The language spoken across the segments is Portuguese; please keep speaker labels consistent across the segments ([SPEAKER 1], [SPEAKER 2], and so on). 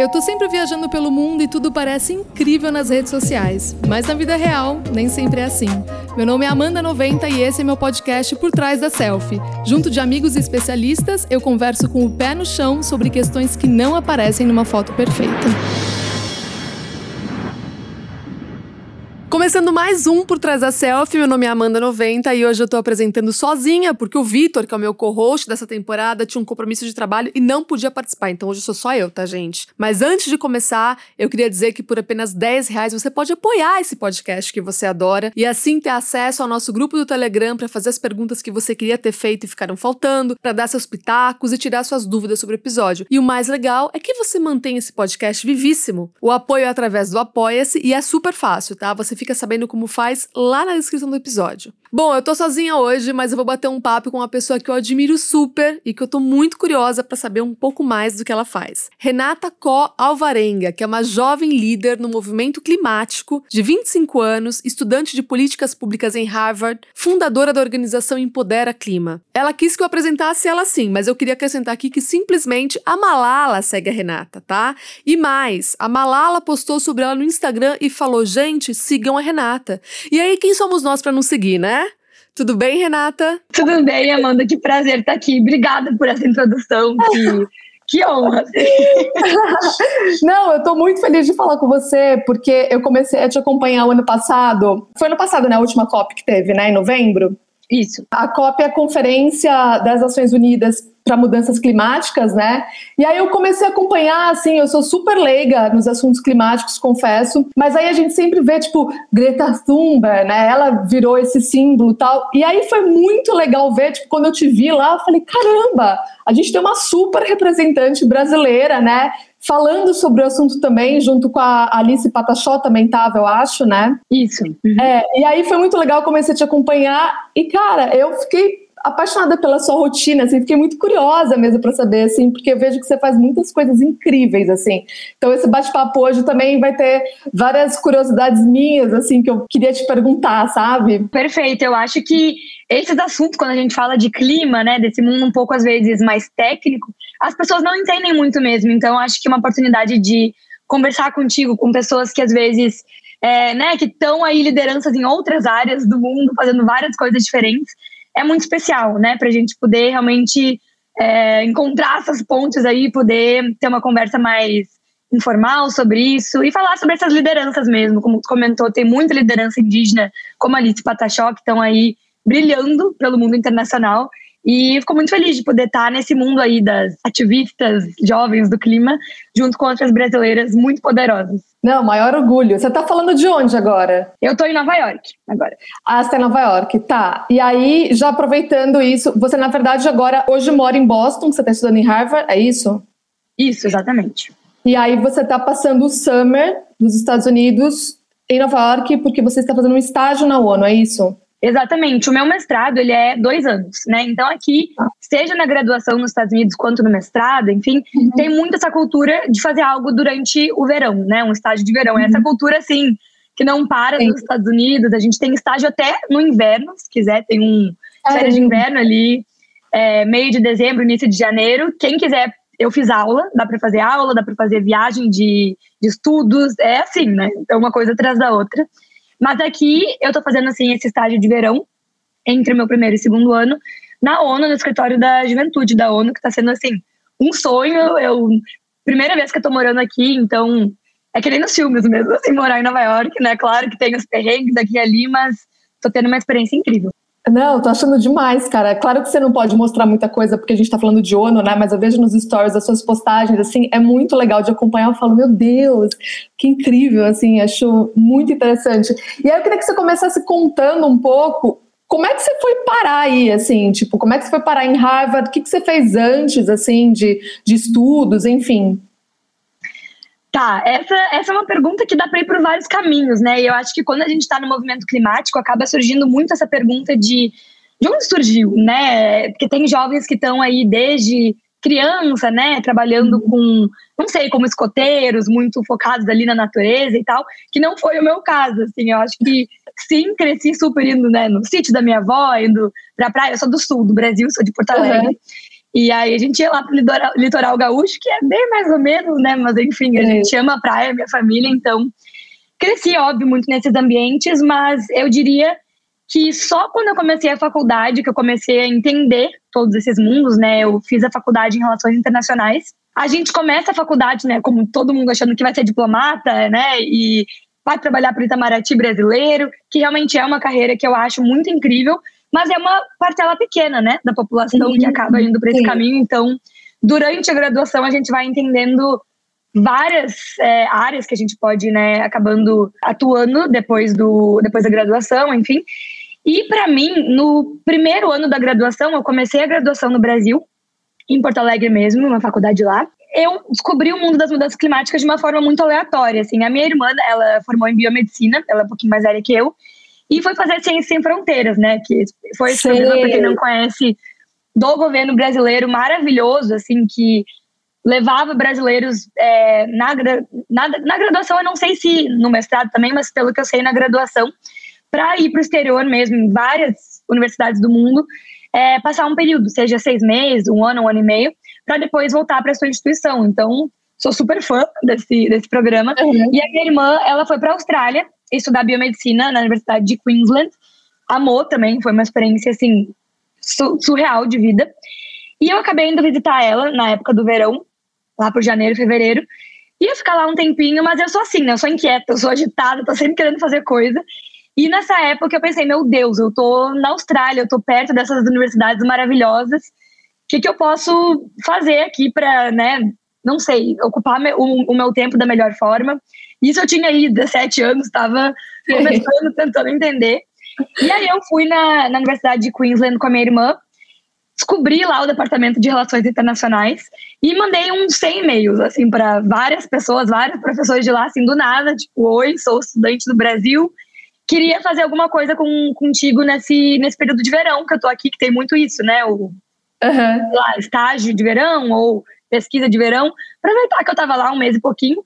[SPEAKER 1] Eu tô sempre viajando pelo mundo e tudo parece incrível nas redes sociais, mas na vida real nem sempre é assim. Meu nome é Amanda 90 e esse é meu podcast Por Trás da Selfie. Junto de amigos e especialistas, eu converso com o pé no chão sobre questões que não aparecem numa foto perfeita. Começando mais um por trás da selfie, meu nome é Amanda90 e hoje eu tô apresentando sozinha, porque o Vitor, que é o meu co-host dessa temporada, tinha um compromisso de trabalho e não podia participar, então hoje sou só eu, tá, gente? Mas antes de começar, eu queria dizer que por apenas 10 reais você pode apoiar esse podcast que você adora e assim ter acesso ao nosso grupo do Telegram para fazer as perguntas que você queria ter feito e ficaram faltando, para dar seus pitacos e tirar suas dúvidas sobre o episódio. E o mais legal é que você mantém esse podcast vivíssimo. O apoio é através do Apoia-se e é super fácil, tá? Você fica sabendo como faz lá na descrição do episódio. Bom, eu tô sozinha hoje, mas eu vou bater um papo com uma pessoa que eu admiro super e que eu tô muito curiosa para saber um pouco mais do que ela faz. Renata Có Alvarenga, que é uma jovem líder no movimento climático, de 25 anos, estudante de políticas públicas em Harvard, fundadora da organização Empodera Clima. Ela quis que eu apresentasse ela sim, mas eu queria acrescentar aqui que simplesmente a Malala segue a Renata, tá? E mais, a Malala postou sobre ela no Instagram e falou: gente, sigam a Renata. E aí, quem somos nós para não seguir, né? Tudo bem, Renata?
[SPEAKER 2] Tudo bem, Amanda. Que prazer estar aqui. Obrigada por essa introdução. Que, que honra.
[SPEAKER 1] Não, eu estou muito feliz de falar com você, porque eu comecei a te acompanhar o ano passado. Foi ano passado, né? A última COP que teve, né? Em novembro.
[SPEAKER 2] Isso.
[SPEAKER 1] A COP é a Conferência das Nações Unidas para mudanças climáticas, né? E aí eu comecei a acompanhar, assim, eu sou super leiga nos assuntos climáticos, confesso, mas aí a gente sempre vê, tipo, Greta Thunberg, né? Ela virou esse símbolo tal. E aí foi muito legal ver, tipo, quando eu te vi lá, eu falei, caramba, a gente tem uma super representante brasileira, né? falando sobre o assunto também, junto com a Alice Patachó também tava, eu acho, né?
[SPEAKER 2] Isso.
[SPEAKER 1] Uhum. É, e aí foi muito legal, comecei a te acompanhar e, cara, eu fiquei apaixonada pela sua rotina, assim, fiquei muito curiosa mesmo para saber, assim, porque eu vejo que você faz muitas coisas incríveis, assim. Então esse bate-papo hoje também vai ter várias curiosidades minhas, assim, que eu queria te perguntar, sabe?
[SPEAKER 2] Perfeito. Eu acho que esses assuntos, quando a gente fala de clima, né, desse mundo um pouco às vezes mais técnico, as pessoas não entendem muito mesmo. Então acho que uma oportunidade de conversar contigo com pessoas que às vezes é, né, que estão aí lideranças em outras áreas do mundo, fazendo várias coisas diferentes é muito especial, né? Para a gente poder realmente é, encontrar essas pontes aí, poder ter uma conversa mais informal sobre isso e falar sobre essas lideranças mesmo. Como tu comentou, tem muita liderança indígena, como a Alice Patachó, que estão aí brilhando pelo mundo internacional. E fico muito feliz de poder estar nesse mundo aí das ativistas jovens do clima, junto com outras brasileiras muito poderosas.
[SPEAKER 1] Não, maior orgulho. Você está falando de onde agora?
[SPEAKER 2] Eu estou em Nova York agora.
[SPEAKER 1] Ah, você está em Nova York, tá. E aí, já aproveitando isso, você na verdade agora hoje mora em Boston, você está estudando em Harvard, é isso?
[SPEAKER 2] Isso, exatamente.
[SPEAKER 1] E aí você está passando o summer nos Estados Unidos em Nova York porque você está fazendo um estágio na ONU, é isso?
[SPEAKER 2] Exatamente. O meu mestrado, ele é dois anos, né? Então aqui, seja na graduação nos Estados Unidos quanto no mestrado, enfim, uhum. tem muito essa cultura de fazer algo durante o verão, né? Um estágio de verão. Uhum. Essa cultura, assim, que não para Sim. nos Estados Unidos. A gente tem estágio até no inverno, se quiser, tem um é. férias de inverno ali, é, meio de dezembro, início de janeiro. Quem quiser, eu fiz aula, dá para fazer aula, dá para fazer viagem de, de estudos, é assim, né? Então, uma coisa atrás da outra. Mas aqui eu tô fazendo assim esse estágio de verão entre o meu primeiro e segundo ano na ONU, no escritório da juventude da ONU, que tá sendo assim um sonho. Eu primeira vez que eu tô morando aqui, então é que nem nos filmes mesmo, assim, morar em Nova York, né? Claro que tem os perrengues aqui e ali, mas tô tendo uma experiência incrível.
[SPEAKER 1] Não, tô achando demais, cara. Claro que você não pode mostrar muita coisa porque a gente tá falando de ONU, né? Mas eu vejo nos stories as suas postagens, assim, é muito legal de acompanhar. Eu falo, meu Deus, que incrível, assim, acho muito interessante. E aí eu queria que você começasse contando um pouco como é que você foi parar aí, assim, tipo, como é que você foi parar em Harvard? O que, que você fez antes, assim, de, de estudos, enfim?
[SPEAKER 2] Tá, essa, essa é uma pergunta que dá para ir por vários caminhos, né? E eu acho que quando a gente está no movimento climático, acaba surgindo muito essa pergunta de de onde surgiu, né? Porque tem jovens que estão aí desde criança, né, trabalhando uhum. com, não sei, como escoteiros, muito focados ali na natureza e tal, que não foi o meu caso, assim, eu acho que sim, cresci super indo, né, no sítio da minha avó, indo pra praia, eu sou do sul do Brasil, sou de Porto Alegre, uhum. E aí a gente ia lá pro litoral, litoral gaúcho, que é bem mais ou menos, né? Mas enfim, a é. gente ama a praia, minha família, então cresci, óbvio, muito nesses ambientes, mas eu diria que só quando eu comecei a faculdade, que eu comecei a entender todos esses mundos, né? Eu fiz a faculdade em Relações Internacionais. A gente começa a faculdade, né, como todo mundo achando que vai ser diplomata, né? E vai trabalhar para o Itamaraty brasileiro, que realmente é uma carreira que eu acho muito incrível, mas é uma parcela pequena, né, da população que acaba indo para esse caminho. Então, durante a graduação, a gente vai entendendo várias é, áreas que a gente pode, né, acabando atuando depois do depois da graduação, enfim. E para mim, no primeiro ano da graduação, eu comecei a graduação no Brasil, em Porto Alegre mesmo, uma faculdade lá. Eu descobri o mundo das mudanças climáticas de uma forma muito aleatória, assim. A minha irmã, ela formou em biomedicina, ela é um pouquinho mais velha que eu, e foi fazer Ciência Sem Fronteiras, né, que foi esse programa, para quem não conhece, do governo brasileiro maravilhoso, assim, que levava brasileiros é, na, na, na graduação, eu não sei se no mestrado também, mas pelo que eu sei, na graduação, para ir para o exterior mesmo, em várias universidades do mundo, é, passar um período, seja seis meses, um ano, um ano e meio, para depois voltar para sua instituição. Então, sou super fã desse, desse programa. Uhum. E a minha irmã, ela foi para a Austrália estudar biomedicina na Universidade de Queensland. Amou também, foi uma experiência, assim, su surreal de vida. E eu acabei indo visitar ela na época do verão, lá por janeiro, fevereiro. Ia ficar lá um tempinho, mas eu sou assim, né? Eu sou inquieta, eu sou agitada, tô sempre querendo fazer coisa. E nessa época eu pensei, meu Deus, eu tô na Austrália, eu tô perto dessas universidades maravilhosas. O que, que eu posso fazer aqui para, né, não sei, ocupar o, meu tempo da melhor forma? Isso eu tinha aí 17 anos, estava começando, tentando entender. E aí eu fui na, na Universidade de Queensland com a minha irmã, descobri lá o departamento de relações internacionais e mandei uns 100 e-mails assim para várias pessoas, vários professores de lá assim do nada, tipo, oi, sou estudante do Brasil queria fazer alguma coisa com, contigo nesse, nesse período de verão, que eu tô aqui, que tem muito isso, né? O uhum. lá, estágio de verão ou pesquisa de verão. Aproveitar que eu tava lá um mês e pouquinho.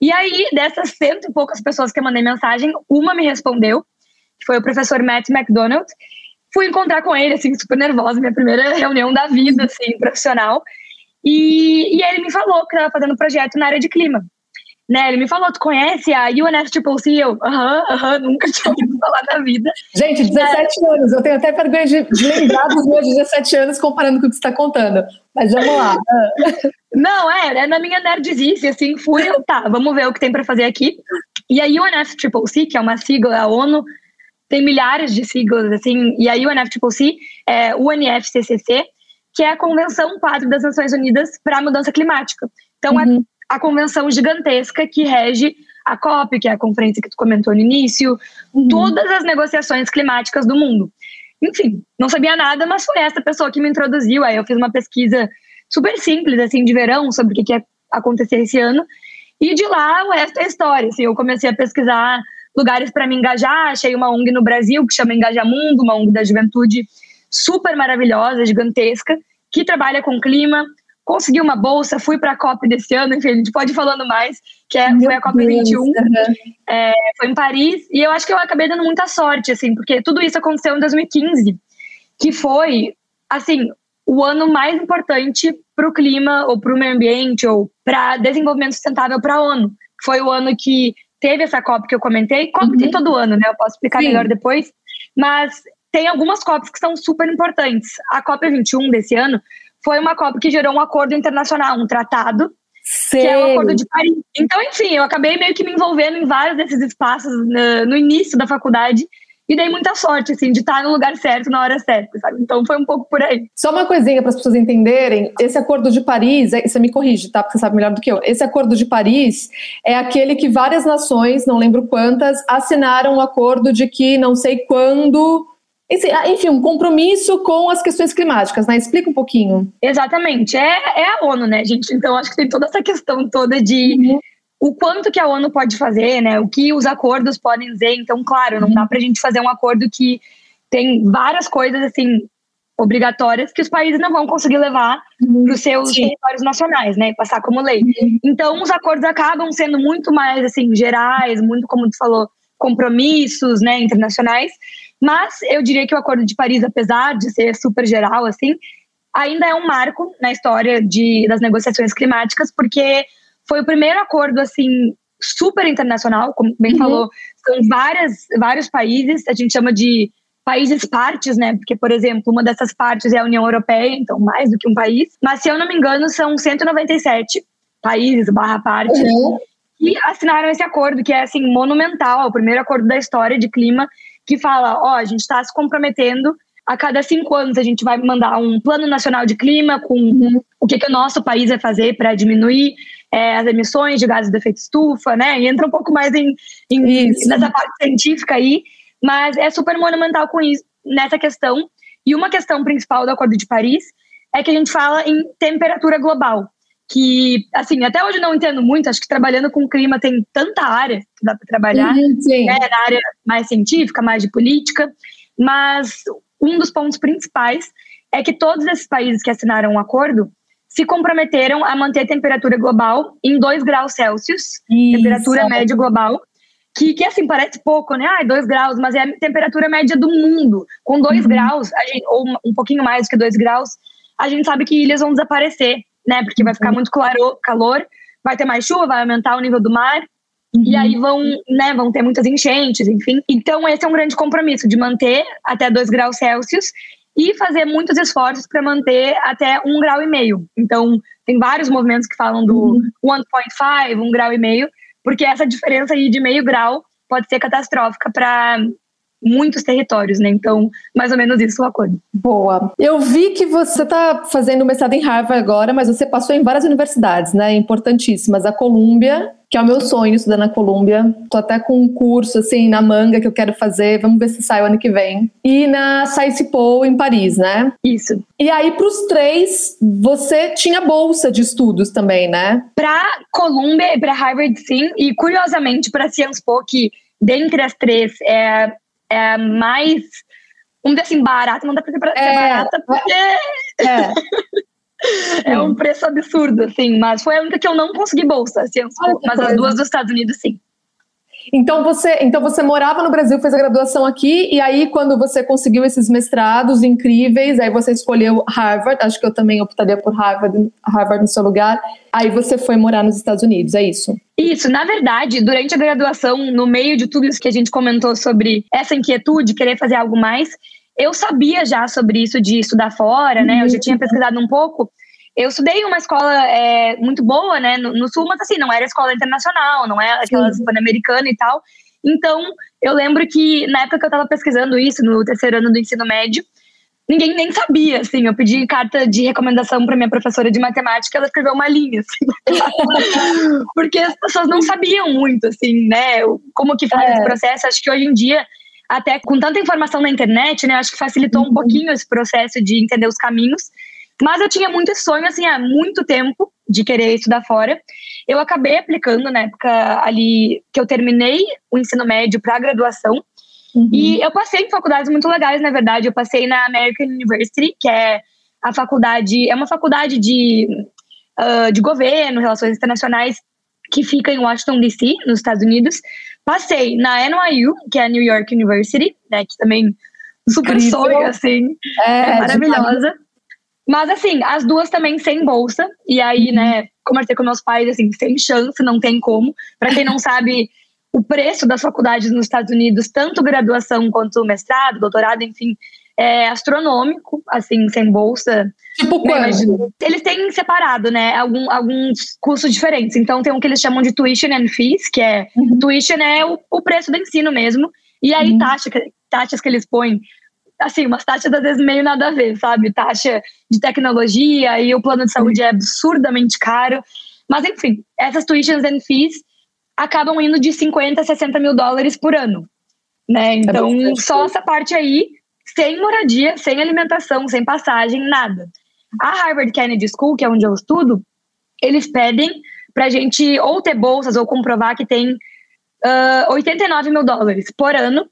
[SPEAKER 2] E aí, dessas cento e poucas pessoas que eu mandei mensagem, uma me respondeu, que foi o professor Matt McDonald. Fui encontrar com ele, assim, super nervosa, minha primeira reunião da vida, assim, profissional. E, e ele me falou que estava fazendo um projeto na área de clima né? Ele me falou, tu conhece a UNFCCC? Eu, aham, aham, nunca tinha ouvido falar na vida.
[SPEAKER 3] Gente, 17 é. anos, eu tenho até vergonha de, de lembrar dos meus 17 anos comparando com o que você está contando. Mas vamos lá.
[SPEAKER 2] Não, é, é na minha nerdizice, assim, fui, eu, tá, vamos ver o que tem para fazer aqui. E a UNFCCC, que é uma sigla da ONU, tem milhares de siglas, assim, e a UNFCCC é UNFCCC, que é a Convenção Quadro das Nações Unidas para a Mudança Climática. Então, é uhum. A convenção gigantesca que rege a COP, que é a conferência que tu comentou no início, uhum. todas as negociações climáticas do mundo. Enfim, não sabia nada, mas foi essa pessoa que me introduziu. Aí eu fiz uma pesquisa super simples, assim, de verão, sobre o que ia acontecer esse ano. E de lá o resto é história. Assim, eu comecei a pesquisar lugares para me engajar. Achei uma ONG no Brasil que chama Engajamundo, uma ONG da juventude super maravilhosa, gigantesca, que trabalha com clima, consegui uma bolsa, fui para a COP desse ano, enfim, a gente pode ir falando mais, que é, foi a COP 21, uhum. é, foi em Paris, e eu acho que eu acabei dando muita sorte, assim, porque tudo isso aconteceu em 2015, que foi, assim, o ano mais importante para o clima, ou para o meio ambiente, ou para desenvolvimento sustentável para a ONU. Foi o ano que teve essa COP que eu comentei, COP uhum. tem todo ano, né, eu posso explicar Sim. melhor depois, mas tem algumas COPs que são super importantes. A COP 21 desse ano foi uma COP que gerou um acordo internacional, um tratado, Sei. que é o Acordo de Paris. Então, enfim, eu acabei meio que me envolvendo em vários desses espaços no, no início da faculdade e dei muita sorte, assim, de estar no lugar certo na hora certa, sabe? Então foi um pouco por aí.
[SPEAKER 3] Só uma coisinha para as pessoas entenderem: esse acordo de Paris, é, você me corrige, tá? Porque você sabe melhor do que eu. Esse acordo de Paris é aquele que várias nações, não lembro quantas, assinaram um acordo de que não sei quando enfim, um compromisso com as questões climáticas, né? Explica um pouquinho.
[SPEAKER 2] Exatamente. É, é a ONU, né, gente? Então, acho que tem toda essa questão toda de uhum. o quanto que a ONU pode fazer, né? O que os acordos podem dizer. Então, claro, não dá pra gente fazer um acordo que tem várias coisas, assim, obrigatórias que os países não vão conseguir levar uhum. para os seus Sim. territórios nacionais, né? Passar como lei. Uhum. Então, os acordos acabam sendo muito mais, assim, gerais, muito, como tu falou, compromissos, né, internacionais, mas eu diria que o Acordo de Paris, apesar de ser super geral, assim, ainda é um marco na história de, das negociações climáticas, porque foi o primeiro acordo assim super internacional, como bem uhum. falou, são várias, vários países, a gente chama de países partes, né? Porque, por exemplo, uma dessas partes é a União Europeia, então mais do que um país. Mas, se eu não me engano, são 197 países barra partes uhum. que assinaram esse acordo, que é, assim, monumental, é o primeiro acordo da história de clima, que fala, ó, a gente está se comprometendo a cada cinco anos a gente vai mandar um plano nacional de clima com uhum. o que, que o nosso país vai fazer para diminuir é, as emissões de gases de efeito estufa, né? E entra um pouco mais em, em nessa parte científica aí, mas é super monumental com isso, nessa questão. E uma questão principal do Acordo de Paris é que a gente fala em temperatura global. Que, assim, até hoje não entendo muito, acho que trabalhando com clima tem tanta área que dá para trabalhar, uhum, né, na área mais científica, mais de política, mas um dos pontos principais é que todos esses países que assinaram o um acordo se comprometeram a manter a temperatura global em 2 graus Celsius, Isso. temperatura média global, que, que assim parece pouco, né? Ah, 2 graus, mas é a temperatura média do mundo. Com 2 uhum. graus, gente, ou um pouquinho mais do que 2 graus, a gente sabe que ilhas vão desaparecer, né? Porque vai ficar uhum. muito claro, calor, vai ter mais chuva, vai aumentar o nível do mar. Uhum. E aí vão, né, vão ter muitas enchentes, enfim. Então, esse é um grande compromisso de manter até 2 graus Celsius e fazer muitos esforços para manter até um grau e meio. Então, tem vários movimentos que falam do uhum. 1.5, um grau e meio, porque essa diferença aí de meio grau pode ser catastrófica para muitos territórios, né? Então, mais ou menos isso o acordo.
[SPEAKER 1] Boa. Eu vi que você está fazendo mestrado em Harvard agora, mas você passou em várias universidades, né? Importantíssimas. A Columbia, que é o meu sonho estudar na Columbia. Tô até com um curso assim na manga que eu quero fazer, vamos ver se sai o ano que vem. E na Sciences Po em Paris, né?
[SPEAKER 2] Isso.
[SPEAKER 1] E aí para os três, você tinha bolsa de estudos também, né?
[SPEAKER 2] Para Columbia e para Harvard sim, e curiosamente para Sciences Po que dentre as três é, é mais um assim barato, não dá para ser, é, barata porque é. é um preço absurdo, assim, mas foi a única que eu não consegui bolsa, assim, mas as duas dos Estados Unidos, sim.
[SPEAKER 1] Então você, então você morava no Brasil, fez a graduação aqui, e aí quando você conseguiu esses mestrados incríveis, aí você escolheu Harvard, acho que eu também optaria por Harvard, Harvard no seu lugar, aí você foi morar nos Estados Unidos, é isso?
[SPEAKER 2] Isso, na verdade, durante a graduação, no meio de tudo isso que a gente comentou sobre essa inquietude, querer fazer algo mais, eu sabia já sobre isso de estudar fora, né? Eu já tinha pesquisado um pouco. Eu estudei em uma escola é, muito boa, né, no, no, Sul, mas assim, não era escola internacional, não era aquela pan-americana e tal. Então, eu lembro que na época que eu estava pesquisando isso, no terceiro ano do ensino médio, ninguém nem sabia, assim. Eu pedi carta de recomendação para minha professora de matemática, ela escreveu uma linha, assim. porque as pessoas não sabiam muito, assim, né, como que faz é. esse processo. Acho que hoje em dia até com tanta informação na internet, né, acho que facilitou um uhum. pouquinho esse processo de entender os caminhos. Mas eu tinha muito sonho, assim, há muito tempo de querer estudar fora. Eu acabei aplicando na época ali que eu terminei o ensino médio para graduação. Uhum. E eu passei em faculdades muito legais, na verdade. Eu passei na American University, que é a faculdade, é uma faculdade de, uh, de governo, relações internacionais, que fica em Washington, D.C., nos Estados Unidos. Passei na NYU, que é a New York University, né, que também super Incrível. sonho, assim, é, é maravilhosa. Mas, assim, as duas também sem bolsa, e aí, uhum. né, conversei com meus pais, assim, sem chance, não tem como. Para quem não sabe, o preço das faculdades nos Estados Unidos, tanto graduação quanto mestrado, doutorado, enfim, é astronômico, assim, sem bolsa.
[SPEAKER 1] Tipo quanto?
[SPEAKER 2] Eles têm separado, né, algum, alguns cursos diferentes. Então, tem um que eles chamam de tuition and fees, que é... Uhum. Tuition é o, o preço do ensino mesmo. E aí, uhum. taxa, taxas que eles põem, assim, umas taxas às vezes meio nada a ver, sabe? Taxa de tecnologia e o plano de saúde é absurdamente caro. Mas, enfim, essas tuitions and fees acabam indo de 50 a 60 mil dólares por ano. Né? É então, é só essa parte aí sem moradia, sem alimentação, sem passagem, nada. A Harvard Kennedy School, que é onde eu estudo, eles pedem para a gente ou ter bolsas ou comprovar que tem uh, 89 mil dólares por ano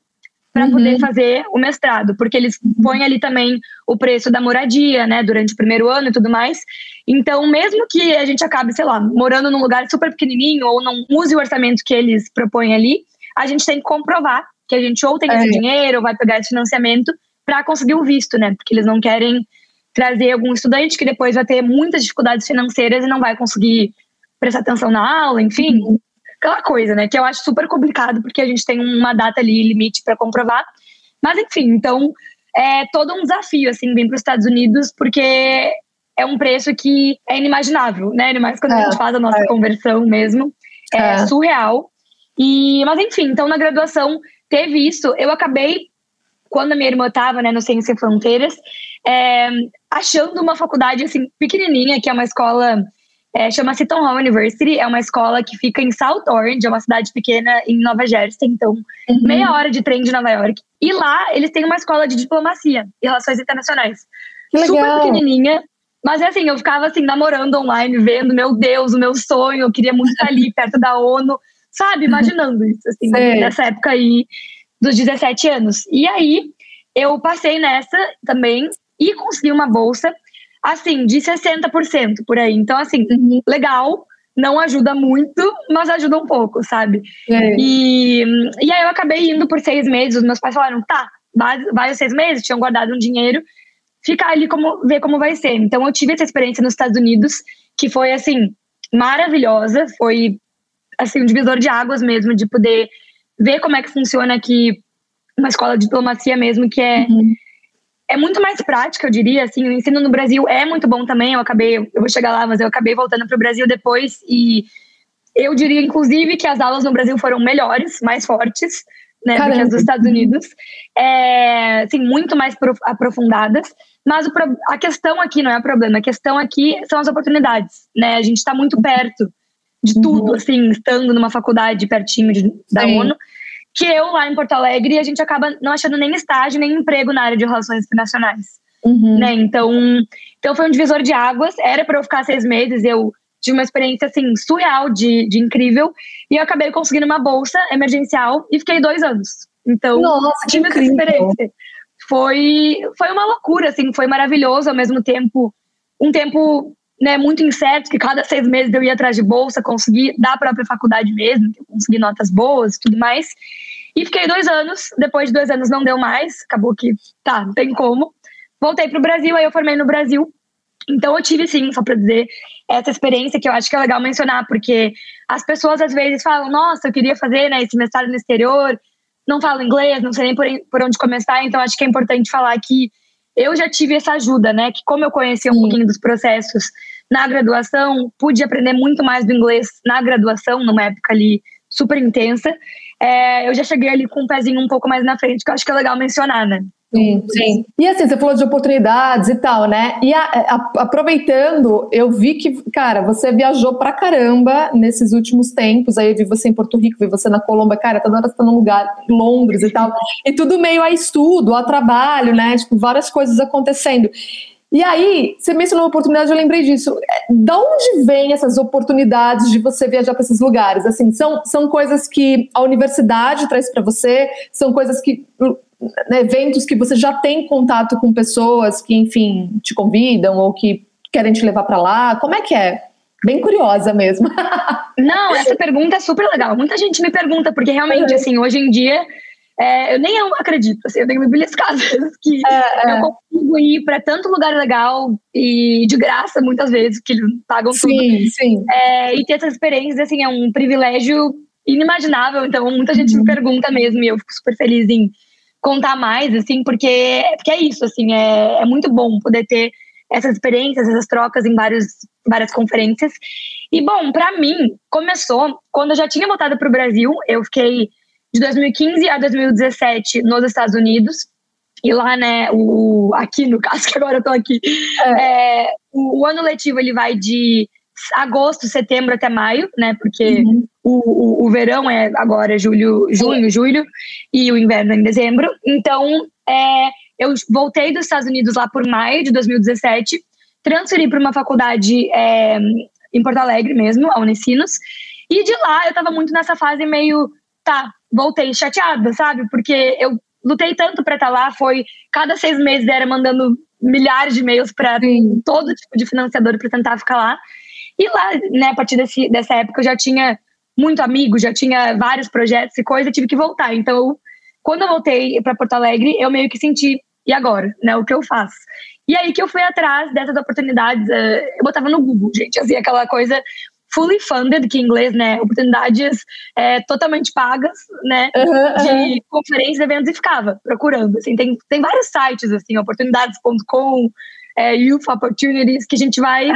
[SPEAKER 2] para uhum. poder fazer o mestrado, porque eles põem ali também o preço da moradia, né, durante o primeiro ano e tudo mais. Então, mesmo que a gente acabe, sei lá, morando num lugar super pequenininho ou não use o orçamento que eles propõem ali, a gente tem que comprovar que a gente ou tem é. esse dinheiro ou vai pegar esse financiamento para conseguir o visto, né? Porque eles não querem trazer algum estudante que depois vai ter muitas dificuldades financeiras e não vai conseguir prestar atenção na aula, enfim, uhum. Aquela coisa, né? Que eu acho super complicado porque a gente tem uma data ali limite para comprovar. Mas enfim, então é todo um desafio assim vir para os Estados Unidos porque é um preço que é inimaginável, né? Mas quando é, a gente faz a nossa é. conversão mesmo, é, é surreal. E mas enfim, então na graduação teve isso. Eu acabei quando a minha irmã estava né, no Ciência Fronteiras, é, achando uma faculdade assim pequenininha, que é uma escola é, chama Seton Hall University, é uma escola que fica em South Orange, é uma cidade pequena em Nova Jersey, então uhum. meia hora de trem de Nova York. E lá eles têm uma escola de diplomacia e relações internacionais. Que Super legal. pequenininha, mas é assim, eu ficava assim namorando online, vendo, meu Deus, o meu sonho, eu queria muito estar ali perto da ONU, sabe, imaginando isso assim, nessa época aí dos 17 anos. E aí eu passei nessa também e consegui uma bolsa, assim, de 60% por aí. Então, assim, uhum. legal, não ajuda muito, mas ajuda um pouco, sabe? É. E, e aí eu acabei indo por seis meses. Os meus pais falaram, tá, vai, vai os seis meses, tinham guardado um dinheiro, ficar ali como ver como vai ser. Então eu tive essa experiência nos Estados Unidos, que foi assim, maravilhosa, foi assim, um divisor de águas mesmo, de poder ver como é que funciona aqui uma escola de diplomacia mesmo, que é, uhum. É muito mais prática, eu diria. Assim, o ensino no Brasil é muito bom também. Eu acabei, eu vou chegar lá, mas eu acabei voltando para o Brasil depois e eu diria, inclusive, que as aulas no Brasil foram melhores, mais fortes, né, do que as dos Estados Unidos. É, assim, muito mais aprofundadas. Mas o, a questão aqui não é o problema, a questão aqui são as oportunidades, né? A gente está muito perto de tudo, uhum. assim, estando numa faculdade pertinho de, da Sim. ONU que eu lá em Porto Alegre a gente acaba não achando nem estágio nem emprego na área de relações internacionais. Uhum. Né? Então, então foi um divisor de águas. Era para eu ficar seis meses. Eu tive uma experiência assim surreal de, de incrível e eu acabei conseguindo uma bolsa emergencial e fiquei dois anos. Então,
[SPEAKER 1] Nossa, tive essa experiência.
[SPEAKER 2] Foi foi uma loucura, assim, foi maravilhoso ao mesmo tempo um tempo né, muito incerto, que cada seis meses eu ia atrás de bolsa, consegui da própria faculdade mesmo, consegui notas boas tudo mais. E fiquei dois anos, depois de dois anos não deu mais, acabou que, tá, não tem como. Voltei para o Brasil, aí eu formei no Brasil. Então eu tive sim, só para dizer, essa experiência que eu acho que é legal mencionar, porque as pessoas às vezes falam, nossa, eu queria fazer né, esse mestrado no exterior, não falo inglês, não sei nem por, por onde começar, então acho que é importante falar que eu já tive essa ajuda, né? Que como eu conhecia um Sim. pouquinho dos processos na graduação, pude aprender muito mais do inglês na graduação, numa época ali super intensa. É, eu já cheguei ali com um pezinho um pouco mais na frente, que eu acho que é legal mencionar, né?
[SPEAKER 1] Sim, sim. E assim, você falou de oportunidades e tal, né? E a, a, aproveitando, eu vi que, cara, você viajou pra caramba nesses últimos tempos. Aí eu vi você em Porto Rico, vi você na Colômbia, cara, toda hora você tá num lugar, Londres e tal. E tudo meio a estudo, a trabalho, né? Tipo, várias coisas acontecendo. E aí, você mencionou oportunidade, eu lembrei disso. É, da onde vêm essas oportunidades de você viajar para esses lugares? Assim, são, são coisas que a universidade traz para você? São coisas que eventos que você já tem contato com pessoas que, enfim, te convidam ou que querem te levar para lá? Como é que é? Bem curiosa mesmo.
[SPEAKER 2] Não, essa pergunta é super legal. Muita gente me pergunta, porque realmente, uhum. assim, hoje em dia, é, eu nem eu acredito, assim, eu tenho me beliscar às vezes, que é, é. eu consigo ir para tanto lugar legal e de graça, muitas vezes, que eles pagam
[SPEAKER 1] sim,
[SPEAKER 2] tudo.
[SPEAKER 1] Sim,
[SPEAKER 2] é, E ter essa experiência, assim, é um privilégio inimaginável. Então, muita gente uhum. me pergunta mesmo e eu fico super feliz em contar mais, assim, porque, porque é isso, assim, é, é muito bom poder ter essas experiências, essas trocas em vários, várias conferências. E, bom, para mim, começou quando eu já tinha voltado para o Brasil, eu fiquei de 2015 a 2017 nos Estados Unidos, e lá, né, o, aqui no caso, que agora eu tô aqui, é. É, o, o ano letivo ele vai de agosto, setembro até maio, né? Porque uhum. o, o, o, verão é agora julho, junho, julho, e o inverno é em dezembro. Então, é, eu voltei dos Estados Unidos lá por maio de 2017, transferi para uma faculdade é, em Porto Alegre mesmo, a Unicinos, e de lá eu tava muito nessa fase meio, tá, voltei chateada, sabe? Porque eu lutei tanto para estar tá lá, foi cada seis meses era mandando milhares de e-mails para todo tipo de financiador para tentar ficar lá. E lá, né, a partir desse, dessa época, eu já tinha muito amigo, já tinha vários projetos e coisa, tive que voltar. Então, quando eu voltei para Porto Alegre, eu meio que senti, e agora? Né, o que eu faço? E aí que eu fui atrás dessas oportunidades. Eh, eu botava no Google, gente, assim, aquela coisa fully funded, que em inglês, né, oportunidades é, totalmente pagas, né, uhum, de uhum. conferências, eventos e ficava procurando, assim, tem, tem vários sites, assim, oportunidades.com, é, Youth Opportunities, que a gente vai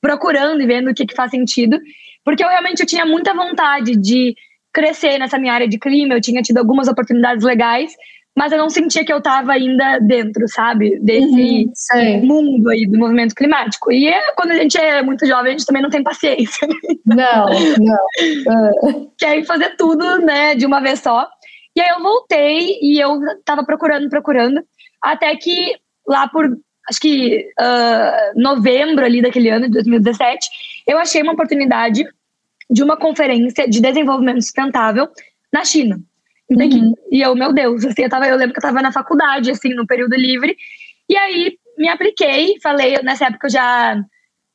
[SPEAKER 2] procurando e vendo o que, que faz sentido, porque eu realmente eu tinha muita vontade de crescer nessa minha área de clima, eu tinha tido algumas oportunidades legais, mas eu não sentia que eu estava ainda dentro, sabe? Desse uhum, mundo aí do movimento climático. E é, quando a gente é muito jovem, a gente também não tem paciência.
[SPEAKER 1] Não, não.
[SPEAKER 2] Quer fazer tudo, né, de uma vez só. E aí eu voltei e eu estava procurando, procurando, até que lá por, acho que uh, novembro ali daquele ano, de 2017, eu achei uma oportunidade de uma conferência de desenvolvimento sustentável na China em Pequim. Uhum. E eu, meu Deus, assim, eu, tava, eu lembro que eu estava na faculdade, assim, no período livre. E aí me apliquei, falei, nessa época eu já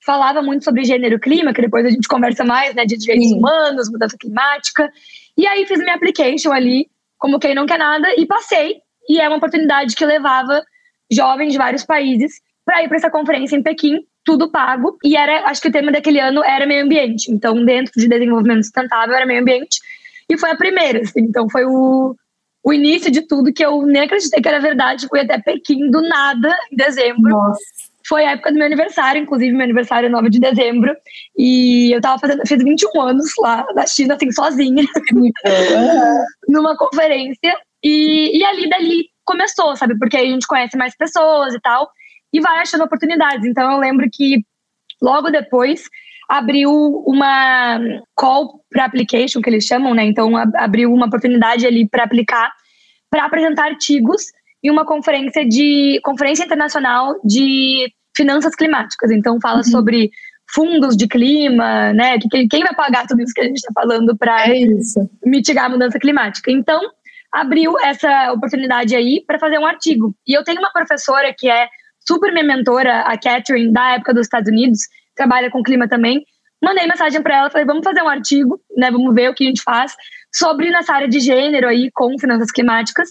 [SPEAKER 2] falava muito sobre gênero e clima, que depois a gente conversa mais, né, de direitos Sim. humanos, mudança climática. E aí fiz minha application ali, como quem não quer nada, e passei. E é uma oportunidade que levava jovens de vários países para ir para essa conferência em Pequim, tudo pago. E era, acho que o tema daquele ano era meio ambiente. Então, dentro de desenvolvimento sustentável, era meio ambiente. E foi a primeira, assim, então foi o, o início de tudo que eu nem acreditei que era verdade. Fui até Pequim do nada, em dezembro.
[SPEAKER 1] Nossa.
[SPEAKER 2] Foi a época do meu aniversário, inclusive meu aniversário é 9 de dezembro. E eu tava fazendo, fiz 21 anos lá na China, assim, sozinha, numa conferência. E, e ali dali começou, sabe? Porque aí a gente conhece mais pessoas e tal, e vai achando oportunidades. Então eu lembro que logo depois abriu uma call para application, que eles chamam, né? Então, abriu uma oportunidade ali para aplicar, para apresentar artigos em uma conferência de conferência internacional de finanças climáticas. Então, fala uhum. sobre fundos de clima, né? Quem vai pagar tudo isso que a gente está falando para
[SPEAKER 1] é
[SPEAKER 2] mitigar a mudança climática? Então, abriu essa oportunidade aí para fazer um artigo. E eu tenho uma professora que é super minha mentora, a Catherine, da época dos Estados Unidos, trabalha com clima também. Mandei mensagem para ela, falei, vamos fazer um artigo, né? Vamos ver o que a gente faz sobre nessa área de gênero aí com finanças climáticas.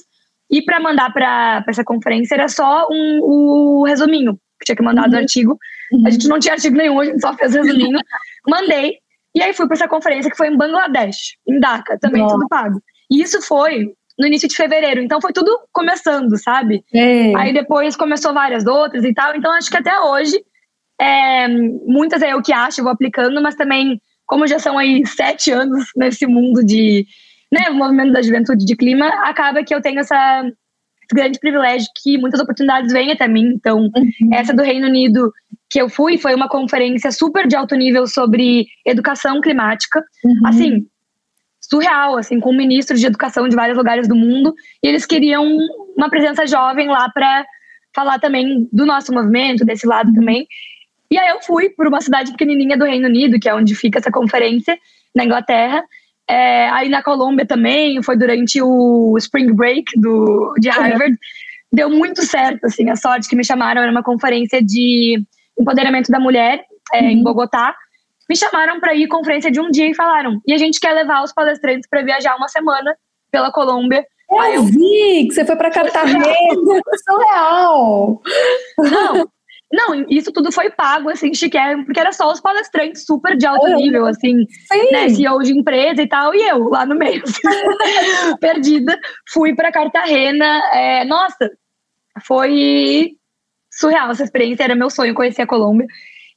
[SPEAKER 2] E para mandar para essa conferência era só um, o resuminho que tinha que mandar uhum. do artigo. Uhum. A gente não tinha artigo nenhum, a gente só fez resuminho. Mandei. E aí fui para essa conferência que foi em Bangladesh, em Dhaka, também tudo pago. E isso foi no início de fevereiro. Então foi tudo começando, sabe?
[SPEAKER 1] É.
[SPEAKER 2] Aí depois começou várias outras e tal. Então acho que até hoje é, muitas é o que acho, vou aplicando, mas também, como já são aí sete anos nesse mundo de né, movimento da juventude de clima, acaba que eu tenho essa grande privilégio que muitas oportunidades vêm até mim. Então, uhum. essa do Reino Unido que eu fui foi uma conferência super de alto nível sobre educação climática. Uhum. Assim, surreal, assim, com ministros de educação de vários lugares do mundo. E eles queriam uma presença jovem lá para falar também do nosso movimento, desse lado também. E aí eu fui por uma cidade pequenininha do Reino Unido, que é onde fica essa conferência, na Inglaterra. É, aí na Colômbia também, foi durante o Spring Break do, de Harvard. Uhum. Deu muito certo, assim, a sorte que me chamaram era uma conferência de empoderamento da mulher é, uhum. em Bogotá. Me chamaram para ir conferência de um dia e falaram: e a gente quer levar os palestrantes para viajar uma semana pela Colômbia.
[SPEAKER 1] Eu, eu vi que você foi para Cartagena, surreal.
[SPEAKER 2] Não, não, isso tudo foi pago, assim, chiquérrimo, porque era só os palestrantes super de alto nível, assim, Sim. né, CEO de empresa e tal, e eu lá no meio, perdida. Fui para Cartagena, é, nossa, foi surreal essa experiência, era meu sonho conhecer a Colômbia.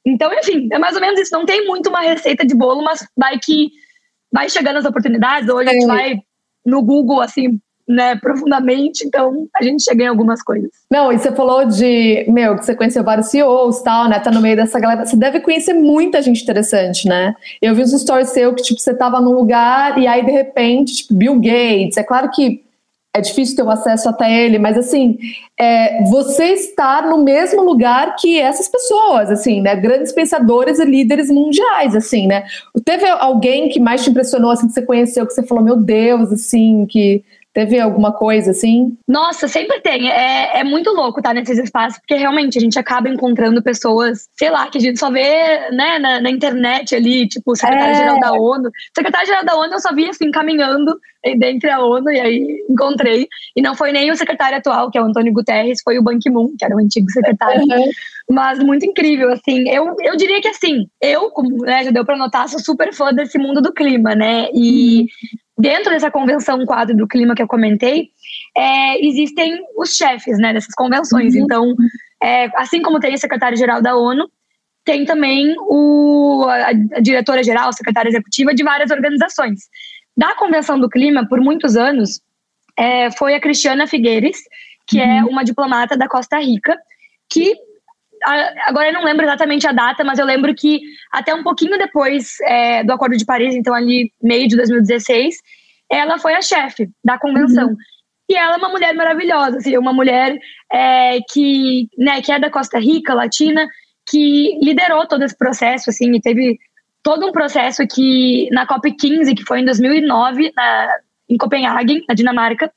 [SPEAKER 2] Então, enfim, é mais ou menos isso. Não tem muito uma receita de bolo, mas vai que vai chegando as oportunidades. Hoje a gente vai no Google, assim, né, profundamente, então a gente chega em algumas coisas.
[SPEAKER 1] Não, e você falou de, meu, que você conheceu vários CEOs e tal, né, tá no meio dessa galera, você deve conhecer muita gente interessante, né? Eu vi uns stories seu que, tipo, você tava num lugar e aí, de repente, tipo, Bill Gates, é claro que é difícil ter o acesso até ele, mas assim, é, você está no mesmo lugar que essas pessoas, assim, né? Grandes pensadores e líderes mundiais, assim, né? Teve alguém que mais te impressionou, assim, que você conheceu, que você falou, meu Deus, assim, que Teve alguma coisa assim?
[SPEAKER 2] Nossa, sempre tem. É, é muito louco estar nesses espaços, porque realmente a gente acaba encontrando pessoas, sei lá, que a gente só vê né, na, na internet ali, tipo, secretário-geral é. da ONU. Secretário-geral da ONU eu só vi assim, caminhando dentro da ONU, e aí encontrei. E não foi nem o secretário atual, que é o Antônio Guterres, foi o Ban Ki-moon, que era o antigo secretário. Uhum. Mas muito incrível, assim. Eu, eu diria que, assim, eu, como né, já deu pra notar, sou super fã desse mundo do clima, né? E uhum dentro dessa convenção quadro do clima que eu comentei, é, existem os chefes né, dessas convenções. Uhum. Então, é, assim como tem a secretária-geral da ONU, tem também o, a, a diretora-geral, a secretária executiva de várias organizações. Da Convenção do Clima, por muitos anos, é, foi a Cristiana Figueires, que é uhum. é uma diplomata da Costa Rica, que agora eu não lembro exatamente a data, mas eu lembro que até um pouquinho depois é, do Acordo de Paris, então ali meio de 2016, ela foi a chefe da convenção. Uhum. E ela é uma mulher maravilhosa, assim, uma mulher é, que, né, que é da Costa Rica, latina, que liderou todo esse processo, assim, e teve todo um processo que na COP15, que foi em 2009, na, em Copenhague, na Dinamarca,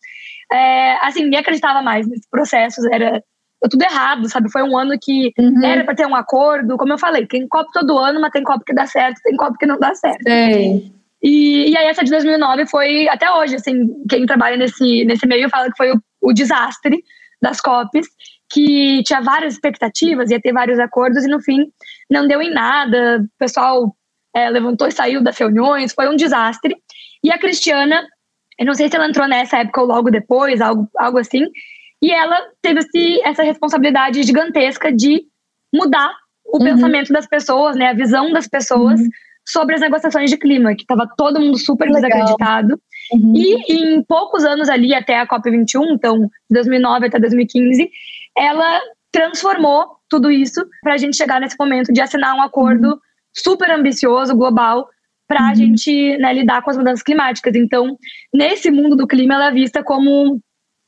[SPEAKER 2] é, assim, ninguém acreditava mais nesse processo, era tudo errado, sabe? Foi um ano que uhum. era para ter um acordo, como eu falei, tem copo todo ano, mas tem copo que dá certo, tem copo que não dá certo. E, e aí essa de 2009 foi, até hoje, assim, quem trabalha nesse, nesse meio fala que foi o, o desastre das COPs, que tinha várias expectativas, ia ter vários acordos e no fim não deu em nada, o pessoal é, levantou e saiu das reuniões, foi um desastre. E a Cristiana, eu não sei se ela entrou nessa época ou logo depois, algo, algo assim, e ela teve esse, essa responsabilidade gigantesca de mudar o uhum. pensamento das pessoas, né, a visão das pessoas uhum. sobre as negociações de clima, que estava todo mundo super Legal. desacreditado. Uhum. E em poucos anos ali, até a COP21, então de 2009 até 2015, ela transformou tudo isso para a gente chegar nesse momento de assinar um acordo uhum. super ambicioso, global, para a uhum. gente né, lidar com as mudanças climáticas. Então, nesse mundo do clima, ela é vista como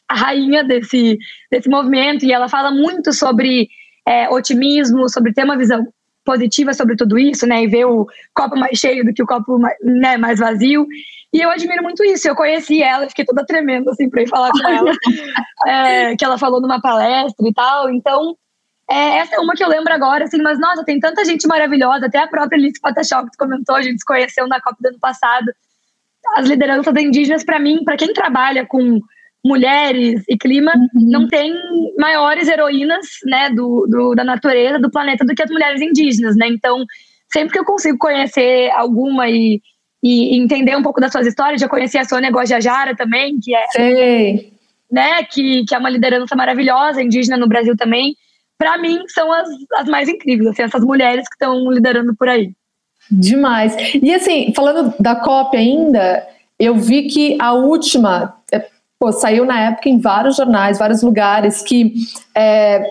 [SPEAKER 2] a rainha desse, desse movimento e ela fala muito sobre é, otimismo, sobre ter uma visão positiva sobre tudo isso, né, e ver o copo mais cheio do que o copo mais, né, mais vazio. E eu admiro muito isso. Eu conheci ela, fiquei toda tremendo assim para ir falar com ela, é, que ela falou numa palestra e tal. Então, é, essa é uma que eu lembro agora, assim, mas nossa, tem tanta gente maravilhosa, até a própria Alice Photoshop que comentou, a gente se conheceu na Copa do ano passado. As lideranças indígenas, para mim, para quem trabalha com mulheres e clima, uhum. não tem maiores heroínas né, do, do, da natureza, do planeta, do que as mulheres indígenas, né? Então, sempre que eu consigo conhecer alguma e, e entender um pouco das suas histórias, já conheci a Sônia Guajajara também, que é,
[SPEAKER 1] Sei.
[SPEAKER 2] né, que, que é uma liderança maravilhosa indígena no Brasil também. Para mim, são as, as mais incríveis, assim, essas mulheres que estão liderando por aí.
[SPEAKER 1] Demais. E assim, falando da COP ainda, eu vi que a última pô, saiu na época em vários jornais, vários lugares, que, é,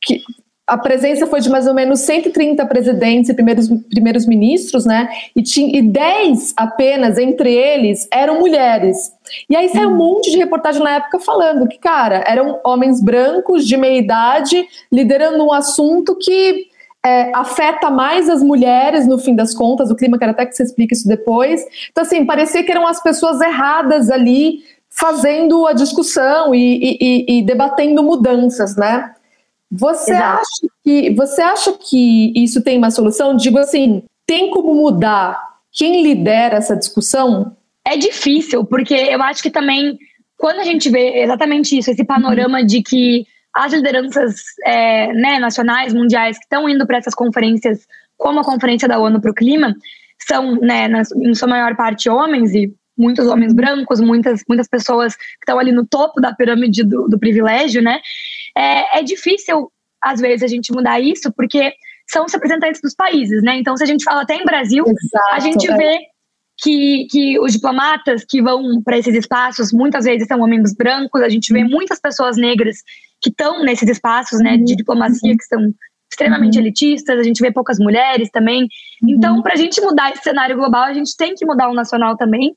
[SPEAKER 1] que a presença foi de mais ou menos 130 presidentes e primeiros, primeiros ministros, né? E, tinha, e 10 apenas entre eles eram mulheres. E aí saiu um uhum. monte de reportagem na época falando que, cara, eram homens brancos de meia idade liderando um assunto que é, afeta mais as mulheres no fim das contas. O clima, quero até que você explique isso depois. Então, assim, parecia que eram as pessoas erradas ali fazendo a discussão e, e, e debatendo mudanças, né? Você acha, que, você acha que isso tem uma solução? Digo assim, tem como mudar quem lidera essa discussão?
[SPEAKER 2] É difícil, porque eu acho que também, quando a gente vê exatamente isso, esse panorama de que as lideranças é, né, nacionais, mundiais, que estão indo para essas conferências, como a Conferência da ONU para o Clima, são, né, na, em sua maior parte, homens, e muitos homens brancos, muitas, muitas pessoas que estão ali no topo da pirâmide do, do privilégio, né? É, é, difícil, às vezes, a gente mudar isso, porque são os representantes dos países, né? Então, se a gente fala até em Brasil, Exato, a gente é. vê que, que os diplomatas que vão para esses espaços muitas vezes são homens brancos, a gente vê uhum. muitas pessoas negras que estão nesses espaços, né, de uhum. diplomacia uhum. que são extremamente elitistas, a gente vê poucas mulheres também. Então, para a gente mudar esse cenário global, a gente tem que mudar o nacional também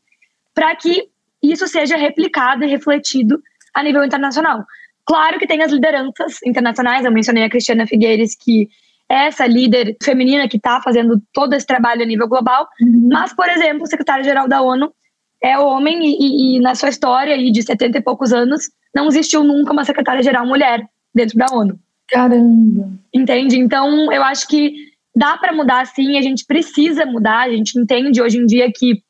[SPEAKER 2] para que isso seja replicado e refletido a nível internacional. Claro que tem as lideranças internacionais, eu mencionei a Cristiana Figueiredo, que é essa líder feminina que está fazendo todo esse trabalho a nível global, uhum. mas, por exemplo, o secretário-geral da ONU é homem e, e, na sua história aí de 70 e poucos anos não existiu nunca uma secretária-geral mulher dentro da ONU.
[SPEAKER 1] Caramba!
[SPEAKER 2] Entende? Então, eu acho que dá para mudar sim, a gente precisa mudar, a gente entende hoje em dia que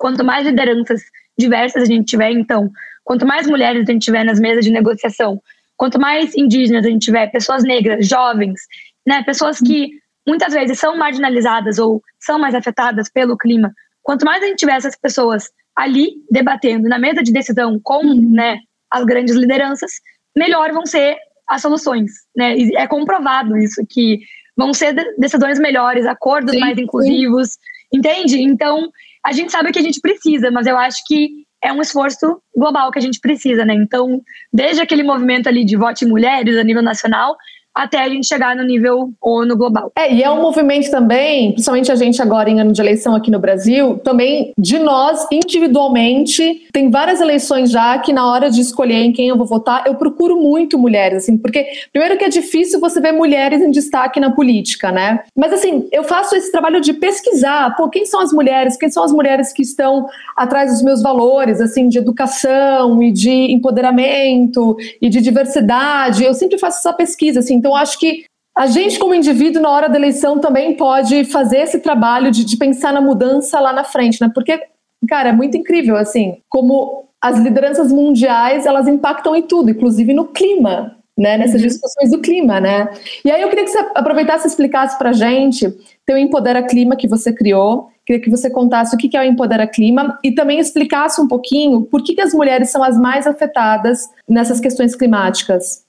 [SPEAKER 2] quanto mais lideranças diversas a gente tiver, então, quanto mais mulheres a gente tiver nas mesas de negociação, quanto mais indígenas a gente tiver, pessoas negras, jovens, né, pessoas que muitas vezes são marginalizadas ou são mais afetadas pelo clima, quanto mais a gente tiver essas pessoas ali debatendo na mesa de decisão com né, as grandes lideranças, melhor vão ser as soluções. Né? É comprovado isso, que vão ser decisões melhores, acordos sim, mais inclusivos, sim. entende? Então, a gente sabe que a gente precisa, mas eu acho que é um esforço global que a gente precisa, né? Então, desde aquele movimento ali de vote mulheres a nível nacional, até a gente chegar no nível ONU global.
[SPEAKER 1] É, e é um movimento também, principalmente a gente agora em ano de eleição aqui no Brasil, também de nós individualmente. Tem várias eleições já que na hora de escolher em quem eu vou votar, eu procuro muito mulheres, assim, porque primeiro que é difícil você ver mulheres em destaque na política, né? Mas assim, eu faço esse trabalho de pesquisar, pô, quem são as mulheres, quem são as mulheres que estão atrás dos meus valores, assim, de educação e de empoderamento e de diversidade. Eu sempre faço essa pesquisa, assim, então, acho que a gente, como indivíduo, na hora da eleição, também pode fazer esse trabalho de, de pensar na mudança lá na frente, né? Porque, cara, é muito incrível, assim, como as lideranças mundiais, elas impactam em tudo, inclusive no clima, né, nessas uhum. discussões do clima, né? E aí eu queria que você aproveitasse e explicasse para gente teu Empodera Clima que você criou, queria que você contasse o que é o Empodera Clima e também explicasse um pouquinho por que, que as mulheres são as mais afetadas nessas questões climáticas.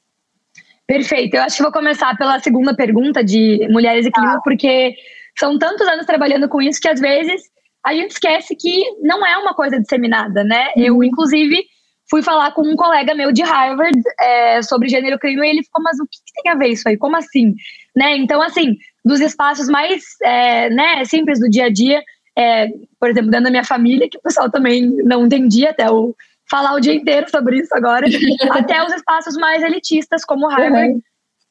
[SPEAKER 2] Perfeito. Eu acho que vou começar pela segunda pergunta de mulheres e clima, ah. porque são tantos anos trabalhando com isso que às vezes a gente esquece que não é uma coisa disseminada, né? Uhum. Eu, inclusive, fui falar com um colega meu de Harvard é, sobre gênero clima e ele ficou, mas o que, que, tem a ver isso aí? Como assim? Né? Então, assim, dos espaços mais é, né, simples do dia a dia, é, por exemplo, dentro da minha família, que o pessoal também não entendia até o falar o dia inteiro sobre isso agora, até os espaços mais elitistas, como Harvard. Uhum.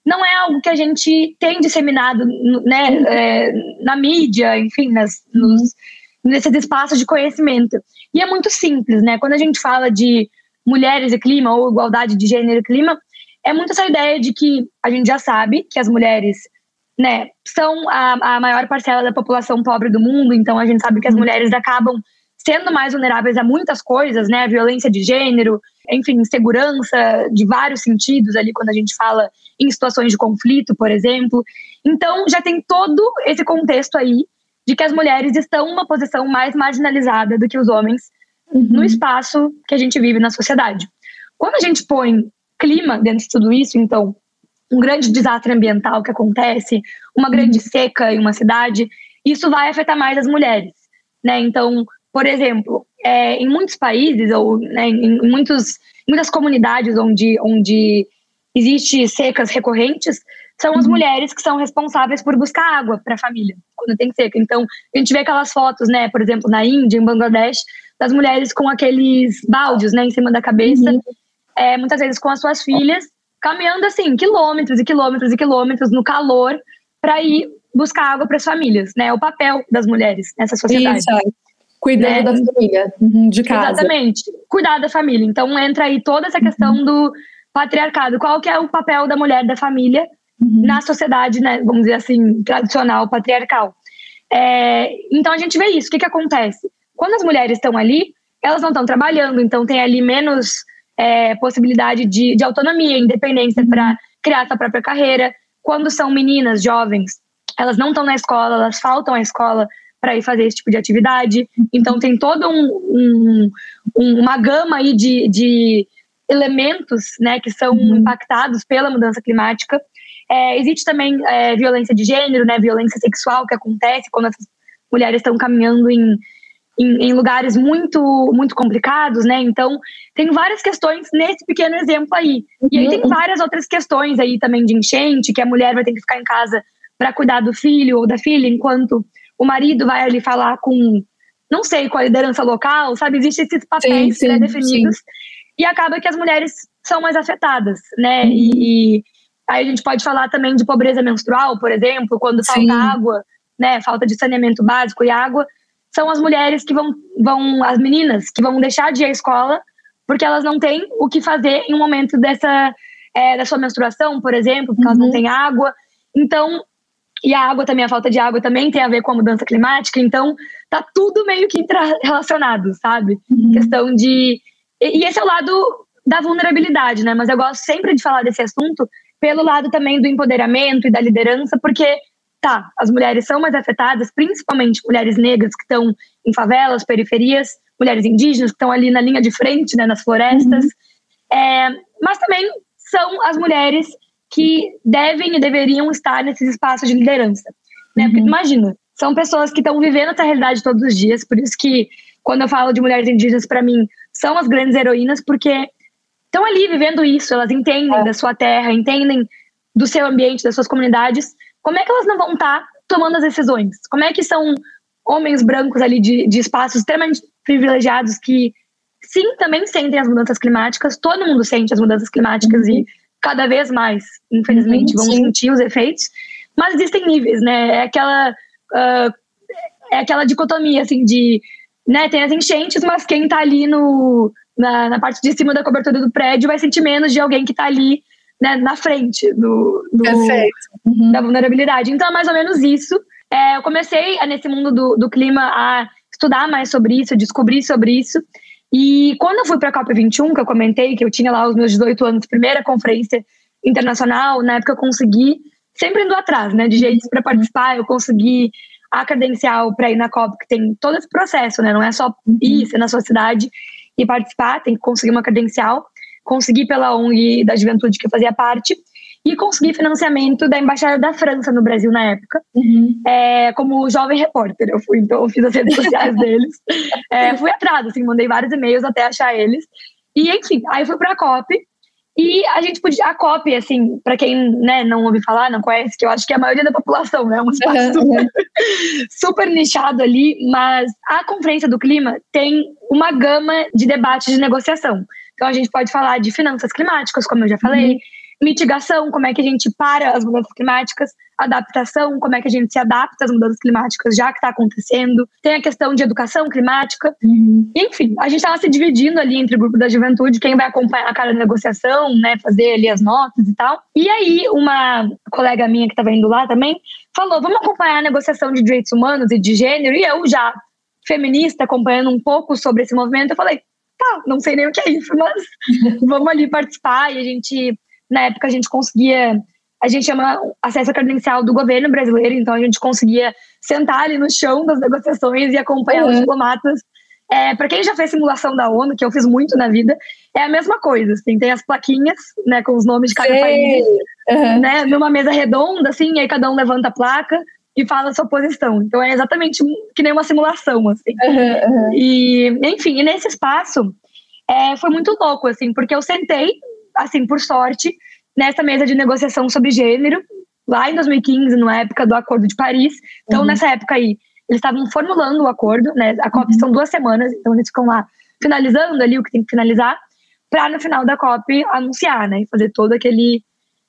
[SPEAKER 2] Não é algo que a gente tem disseminado né, é, na mídia, enfim, nas, nos, nesses espaços de conhecimento. E é muito simples, né? Quando a gente fala de mulheres e clima ou igualdade de gênero e clima, é muito essa ideia de que a gente já sabe que as mulheres né, são a, a maior parcela da população pobre do mundo, então a gente sabe que as uhum. mulheres acabam sendo mais vulneráveis a muitas coisas, né? Violência de gênero, enfim, insegurança de vários sentidos ali quando a gente fala em situações de conflito, por exemplo. Então, já tem todo esse contexto aí de que as mulheres estão numa posição mais marginalizada do que os homens uhum. no espaço que a gente vive na sociedade. Quando a gente põe clima dentro de tudo isso, então, um grande desastre ambiental que acontece, uma grande uhum. seca em uma cidade, isso vai afetar mais as mulheres, né? Então, por exemplo, é, em muitos países, ou né, em muitos, muitas comunidades onde, onde existe secas recorrentes, são as uhum. mulheres que são responsáveis por buscar água para a família, quando tem seca. Então, a gente vê aquelas fotos, né, por exemplo, na Índia, em Bangladesh, das mulheres com aqueles baldes, né, em cima da cabeça, uhum. é, muitas vezes com as suas filhas, caminhando assim, quilômetros e quilômetros e quilômetros no calor, para ir buscar água para as famílias, né? É o papel das mulheres nessa sociedade. Isso.
[SPEAKER 1] Cuidando né? da família, uhum, de casa.
[SPEAKER 2] Exatamente. Cuidar da família. Então entra aí toda essa questão uhum. do patriarcado. Qual que é o papel da mulher da família uhum. na sociedade, né, vamos dizer assim, tradicional, patriarcal. É, então a gente vê isso. O que, que acontece? Quando as mulheres estão ali, elas não estão trabalhando, então tem ali menos é, possibilidade de, de autonomia, independência para uhum. criar sua própria carreira. Quando são meninas, jovens, elas não estão na escola, elas faltam à escola para ir fazer esse tipo de atividade. Então tem toda um, um, uma gama aí de, de elementos né, que são uhum. impactados pela mudança climática. É, existe também é, violência de gênero, né, violência sexual que acontece quando essas mulheres estão caminhando em, em, em, lugares muito muito complicados, né? Então tem várias questões nesse pequeno exemplo aí. E aí tem uhum. várias outras questões aí também de enchente, que a mulher vai ter que ficar em casa para cuidar do filho ou da filha, enquanto o marido vai ali falar com, não sei, com a liderança local, sabe? Existem esses papéis sim, sim, definidos sim. e acaba que as mulheres são mais afetadas, né? Uhum. E, e, aí a gente pode falar também de pobreza menstrual, por exemplo, quando falta água, né? Falta de saneamento básico e água. são as mulheres que vão, vão, as meninas que vão deixar de ir à escola porque elas não têm o que fazer em um momento dessa, é, da sua menstruação, por exemplo, porque uhum. elas não uhum. têm água. Então, e a água também, a falta de água também tem a ver com a mudança climática, então tá tudo meio que relacionado, sabe? Uhum. Questão de. E, esse é o lado da vulnerabilidade, né? Mas eu gosto sempre de falar desse assunto pelo lado também do empoderamento e da liderança, porque tá, as mulheres são mais afetadas, principalmente mulheres negras que estão em favelas, periferias, mulheres indígenas que estão ali na linha de frente, né, nas florestas, uhum. é, mas também são as mulheres que devem e deveriam estar nesses espaços de liderança. Né? Porque uhum. imagina, são pessoas que estão vivendo essa realidade todos os dias, por isso que quando eu falo de mulheres indígenas, para mim, são as grandes heroínas, porque estão ali vivendo isso, elas entendem é. da sua terra, entendem do seu ambiente, das suas comunidades. Como é que elas não vão estar tá tomando as decisões? Como é que são homens brancos ali de, de espaços extremamente privilegiados que, sim, também sentem as mudanças climáticas, todo mundo sente as mudanças climáticas uhum. e cada vez mais, infelizmente, uhum, vão sim. sentir os efeitos, mas existem níveis, né? É aquela, uh, é aquela dicotomia, assim, de, né, tem as enchentes, mas quem tá ali no, na, na parte de cima da cobertura do prédio vai sentir menos de alguém que tá ali, né, na frente do, do uhum. da vulnerabilidade. Então, é mais ou menos isso. É, eu comecei nesse mundo do, do clima a estudar mais sobre isso, a descobrir sobre isso. E quando eu fui para a COP21, que eu comentei que eu tinha lá os meus 18 anos, primeira conferência internacional, na época eu consegui, sempre indo atrás, né, de jeitos para participar, eu consegui a credencial para ir na COP, que tem todo esse processo, né, não é só ir, ser na sua cidade e participar, tem que conseguir uma credencial. Consegui pela ONG da juventude que eu fazia parte e consegui financiamento da Embaixada da França no Brasil na época, uhum. é, como jovem repórter. Eu fui, então, eu fiz as redes sociais deles. É, fui atrás, assim, mandei vários e-mails até achar eles. E, enfim, aí fui pra COP. E a gente podia. A COP, assim, para quem né, não ouve falar, não conhece, que eu acho que é a maioria da população, né? Um espaço super, super nichado ali, mas a Conferência do Clima tem uma gama de debates de negociação. Então a gente pode falar de finanças climáticas, como eu já falei, uhum mitigação, como é que a gente para as mudanças climáticas, adaptação, como é que a gente se adapta às mudanças climáticas já que está acontecendo. Tem a questão de educação climática. Uhum. Enfim, a gente estava se dividindo ali entre o grupo da juventude, quem vai acompanhar cada negociação, né, fazer ali as notas e tal. E aí, uma colega minha que estava indo lá também falou: vamos acompanhar a negociação de direitos humanos e de gênero. E eu, já feminista, acompanhando um pouco sobre esse movimento, eu falei: tá, não sei nem o que é isso, mas vamos ali participar e a gente na época a gente conseguia, a gente chama acesso credencial do governo brasileiro, então a gente conseguia sentar ali no chão das negociações e acompanhar uhum. os diplomatas. É, para quem já fez simulação da ONU, que eu fiz muito na vida, é a mesma coisa. Assim, tem as plaquinhas, né, com os nomes de cada Sim. país, uhum. né, numa mesa redonda, assim, e aí cada um levanta a placa e fala a sua posição. Então é exatamente que nem uma simulação, assim. Uhum, e, enfim, e nesse espaço é, foi muito louco, assim, porque eu sentei assim, por sorte, nessa mesa de negociação sobre gênero, lá em 2015, na época do Acordo de Paris. Então, uhum. nessa época aí, eles estavam formulando o acordo, né? A COP uhum. são duas semanas, então eles ficam lá finalizando ali o que tem que finalizar, para no final da COP anunciar, né? E fazer todo aquele,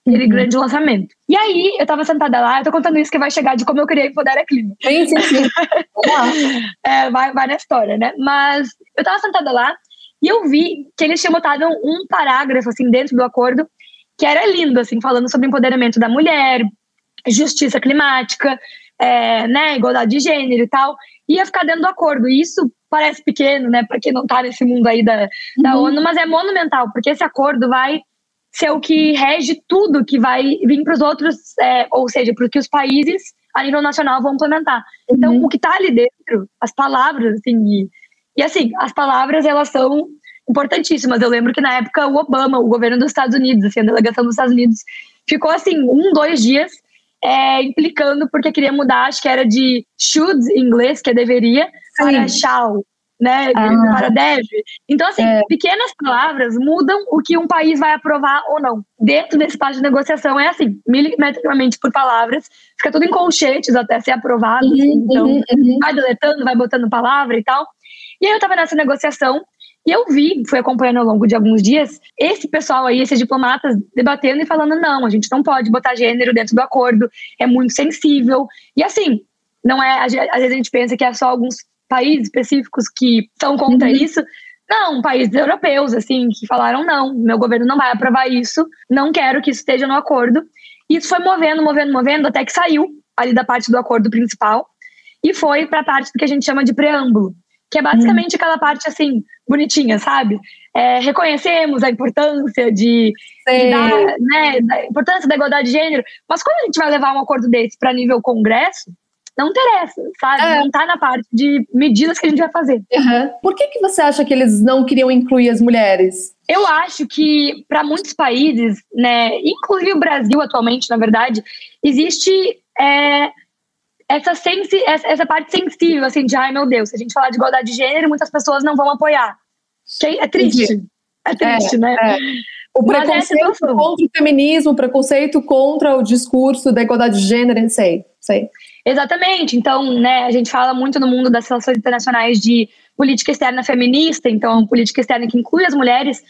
[SPEAKER 2] aquele uhum. grande lançamento. E aí, eu tava sentada lá, eu tô contando isso que vai chegar de como eu queria empoderar a clima.
[SPEAKER 1] Sim, sim, sim.
[SPEAKER 2] é, vai, vai na história, né? Mas eu tava sentada lá, e eu vi que eles tinham botado um parágrafo, assim, dentro do acordo, que era lindo, assim, falando sobre empoderamento da mulher, justiça climática, é, né, igualdade de gênero e tal. Ia ficar dentro do acordo. E isso parece pequeno, né, para quem não tá nesse mundo aí da, da uhum. ONU, mas é monumental, porque esse acordo vai ser o que rege tudo que vai vir para os outros, é, ou seja, para que os países a nível nacional vão implementar. Então, uhum. o que está ali dentro, as palavras, assim, e, e assim, as palavras, elas são importantíssimas. Eu lembro que na época o Obama, o governo dos Estados Unidos, assim, a delegação dos Estados Unidos, ficou assim, um, dois dias é, implicando porque queria mudar, acho que era de should em inglês, que é deveria, Sim. para shall, né? Ah. Para deve. Então, assim, é. pequenas palavras mudam o que um país vai aprovar ou não. Dentro desse espaço de negociação é assim, milimetricamente por palavras, fica tudo em colchetes até ser aprovado. Uhum, assim, então, uhum, uhum. vai deletando, vai botando palavra e tal. E aí eu tava nessa negociação e eu vi, fui acompanhando ao longo de alguns dias, esse pessoal aí, esses diplomatas, debatendo e falando: não, a gente não pode botar gênero dentro do acordo, é muito sensível. E assim, não é. Às vezes a gente pensa que é só alguns países específicos que são contra uhum. isso. Não, países europeus, assim, que falaram: não, meu governo não vai aprovar isso, não quero que isso esteja no acordo. E isso foi movendo, movendo, movendo, até que saiu ali da parte do acordo principal e foi para a parte do que a gente chama de preâmbulo, que é basicamente hum. aquela parte assim, bonitinha, sabe? É, reconhecemos a importância de, de dar, né, da importância da igualdade de gênero, mas quando a gente vai levar um acordo desse para nível Congresso, não interessa, sabe? É. Não está na parte de medidas que a gente vai fazer.
[SPEAKER 1] Uhum. Por que, que você acha que eles não queriam incluir as mulheres?
[SPEAKER 2] Eu acho que para muitos países, né, inclusive o Brasil atualmente, na verdade, existe é, essa, sensi essa, essa, parte sensível, assim, de ai meu Deus, se a gente falar de igualdade de gênero, muitas pessoas não vão apoiar. É triste. É triste, é, né? É.
[SPEAKER 1] O preconceito contra o feminismo, o preconceito contra o discurso da igualdade de gênero, sei, sei.
[SPEAKER 2] Exatamente. Então, né, a gente fala muito no mundo das relações internacionais de política externa feminista, então política externa que inclui as mulheres.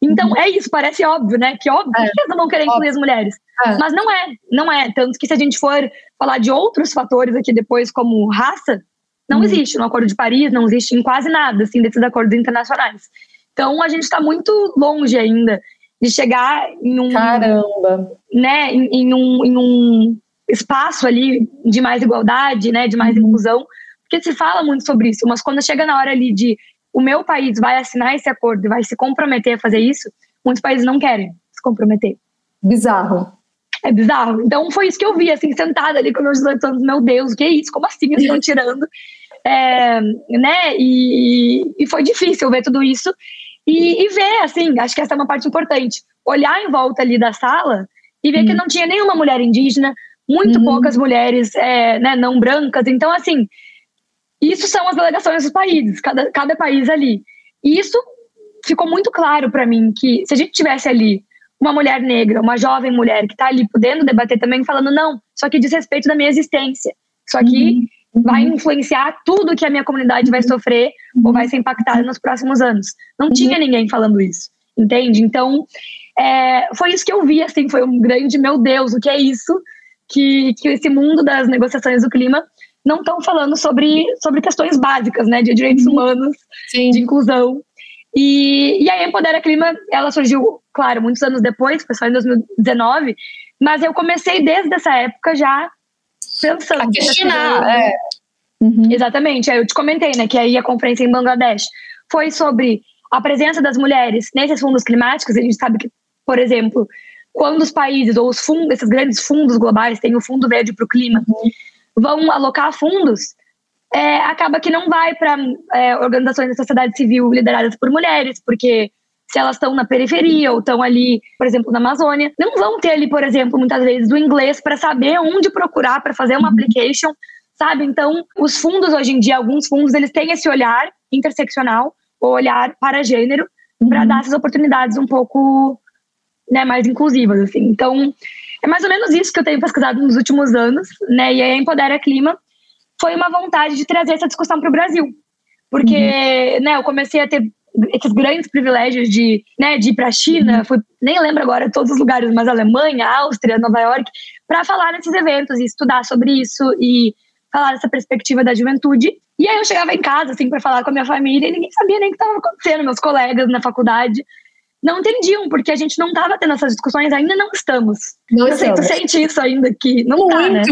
[SPEAKER 2] Então, uhum. é isso, parece óbvio, né? Que óbvio é. que não vão querer incluir as mulheres. É. Mas não é, não é. Tanto que se a gente for falar de outros fatores aqui depois, como raça, não uhum. existe no Acordo de Paris, não existe em quase nada, assim, desses acordos internacionais. Então, a gente está muito longe ainda de chegar em um...
[SPEAKER 1] Caramba!
[SPEAKER 2] Né, em, em um, em um espaço ali de mais igualdade, né, de mais uhum. inclusão, porque se fala muito sobre isso, mas quando chega na hora ali de o meu país vai assinar esse acordo e vai se comprometer a fazer isso, muitos países não querem se comprometer.
[SPEAKER 1] Bizarro.
[SPEAKER 2] É bizarro. Então foi isso que eu vi, assim, sentada ali com meus 18 anos, meu Deus, o que é isso? Como assim eles estão tirando? É, né? E, e, foi difícil ver tudo isso e, e, ver, assim, acho que essa é uma parte importante. Olhar em volta ali da sala e ver hum. que não tinha nenhuma mulher indígena, muito uhum. poucas mulheres é, né, não brancas. Então, assim, isso são as delegações dos países, cada, cada país ali. E isso ficou muito claro para mim que se a gente tivesse ali uma mulher negra, uma jovem mulher que está ali podendo debater também, falando, não, isso aqui diz respeito da minha existência. Isso aqui uhum. vai influenciar tudo que a minha comunidade vai sofrer uhum. ou vai ser impactada nos próximos anos. Não uhum. tinha ninguém falando isso, entende? Então, é, foi isso que eu vi, assim, foi um grande, meu Deus, o que é isso? que, que esse mundo das negociações do clima não estão falando sobre, sobre questões básicas, né, de direitos uhum. humanos, Sim. de inclusão. E, e aí a Empodera Clima, ela surgiu, claro, muitos anos depois, foi só em 2019, mas eu comecei desde essa época já pensando. A
[SPEAKER 1] questionar, é.
[SPEAKER 2] Uhum. Exatamente, aí eu te comentei, né, que aí a conferência em Bangladesh foi sobre a presença das mulheres nesses fundos climáticos, a gente sabe que, por exemplo, quando os países ou os fundos, esses grandes fundos globais, tem o Fundo Verde para o Clima, uhum. Vão alocar fundos, é, acaba que não vai para é, organizações da sociedade civil lideradas por mulheres, porque se elas estão na periferia ou estão ali, por exemplo, na Amazônia, não vão ter ali, por exemplo, muitas vezes o inglês para saber onde procurar para fazer uma uhum. application, sabe? Então, os fundos hoje em dia, alguns fundos, eles têm esse olhar interseccional, ou olhar para gênero, uhum. para dar essas oportunidades um pouco né, mais inclusivas, assim. Então, é mais ou menos isso que eu tenho pesquisado nos últimos anos, né? E a Empodera Clima foi uma vontade de trazer essa discussão para o Brasil. Porque, uhum. né, eu comecei a ter esses grandes privilégios de, né, de ir para a China, uhum. fui, nem lembro agora todos os lugares, mas Alemanha, Áustria, Nova York, para falar nesses eventos e estudar sobre isso e falar dessa perspectiva da juventude. E aí eu chegava em casa, assim, para falar com a minha família e ninguém sabia nem o que estava acontecendo, meus colegas na faculdade não entendiam, porque a gente não estava tendo essas discussões, ainda não estamos. Não eu sei, tu sente isso ainda que não
[SPEAKER 1] Muito.
[SPEAKER 2] Tá, né?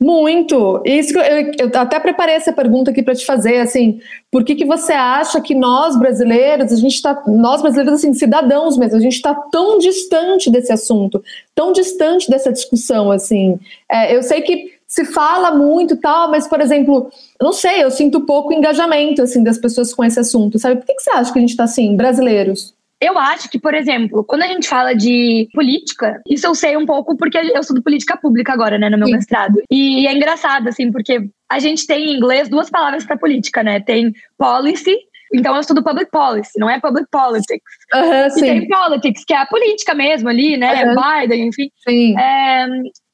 [SPEAKER 1] Muito. Isso que eu, eu, até preparei essa pergunta aqui para te fazer, assim, por que que você acha que nós brasileiros, a gente está, nós brasileiros assim, cidadãos mesmo, a gente está tão distante desse assunto, tão distante dessa discussão, assim. É, eu sei que se fala muito tal, mas por exemplo, não sei, eu sinto pouco engajamento assim das pessoas com esse assunto, sabe? Por que que você acha que a gente está assim, brasileiros?
[SPEAKER 2] Eu acho que, por exemplo, quando a gente fala de política, isso eu sei um pouco porque eu estudo política pública agora, né, no meu Sim. mestrado. E é engraçado, assim, porque a gente tem em inglês duas palavras para política, né? Tem policy, então eu estudo public policy, não é public politics.
[SPEAKER 1] Uhum,
[SPEAKER 2] e tem politics, que é a política mesmo ali, né? Uhum. Biden, enfim.
[SPEAKER 1] Sim.
[SPEAKER 2] É,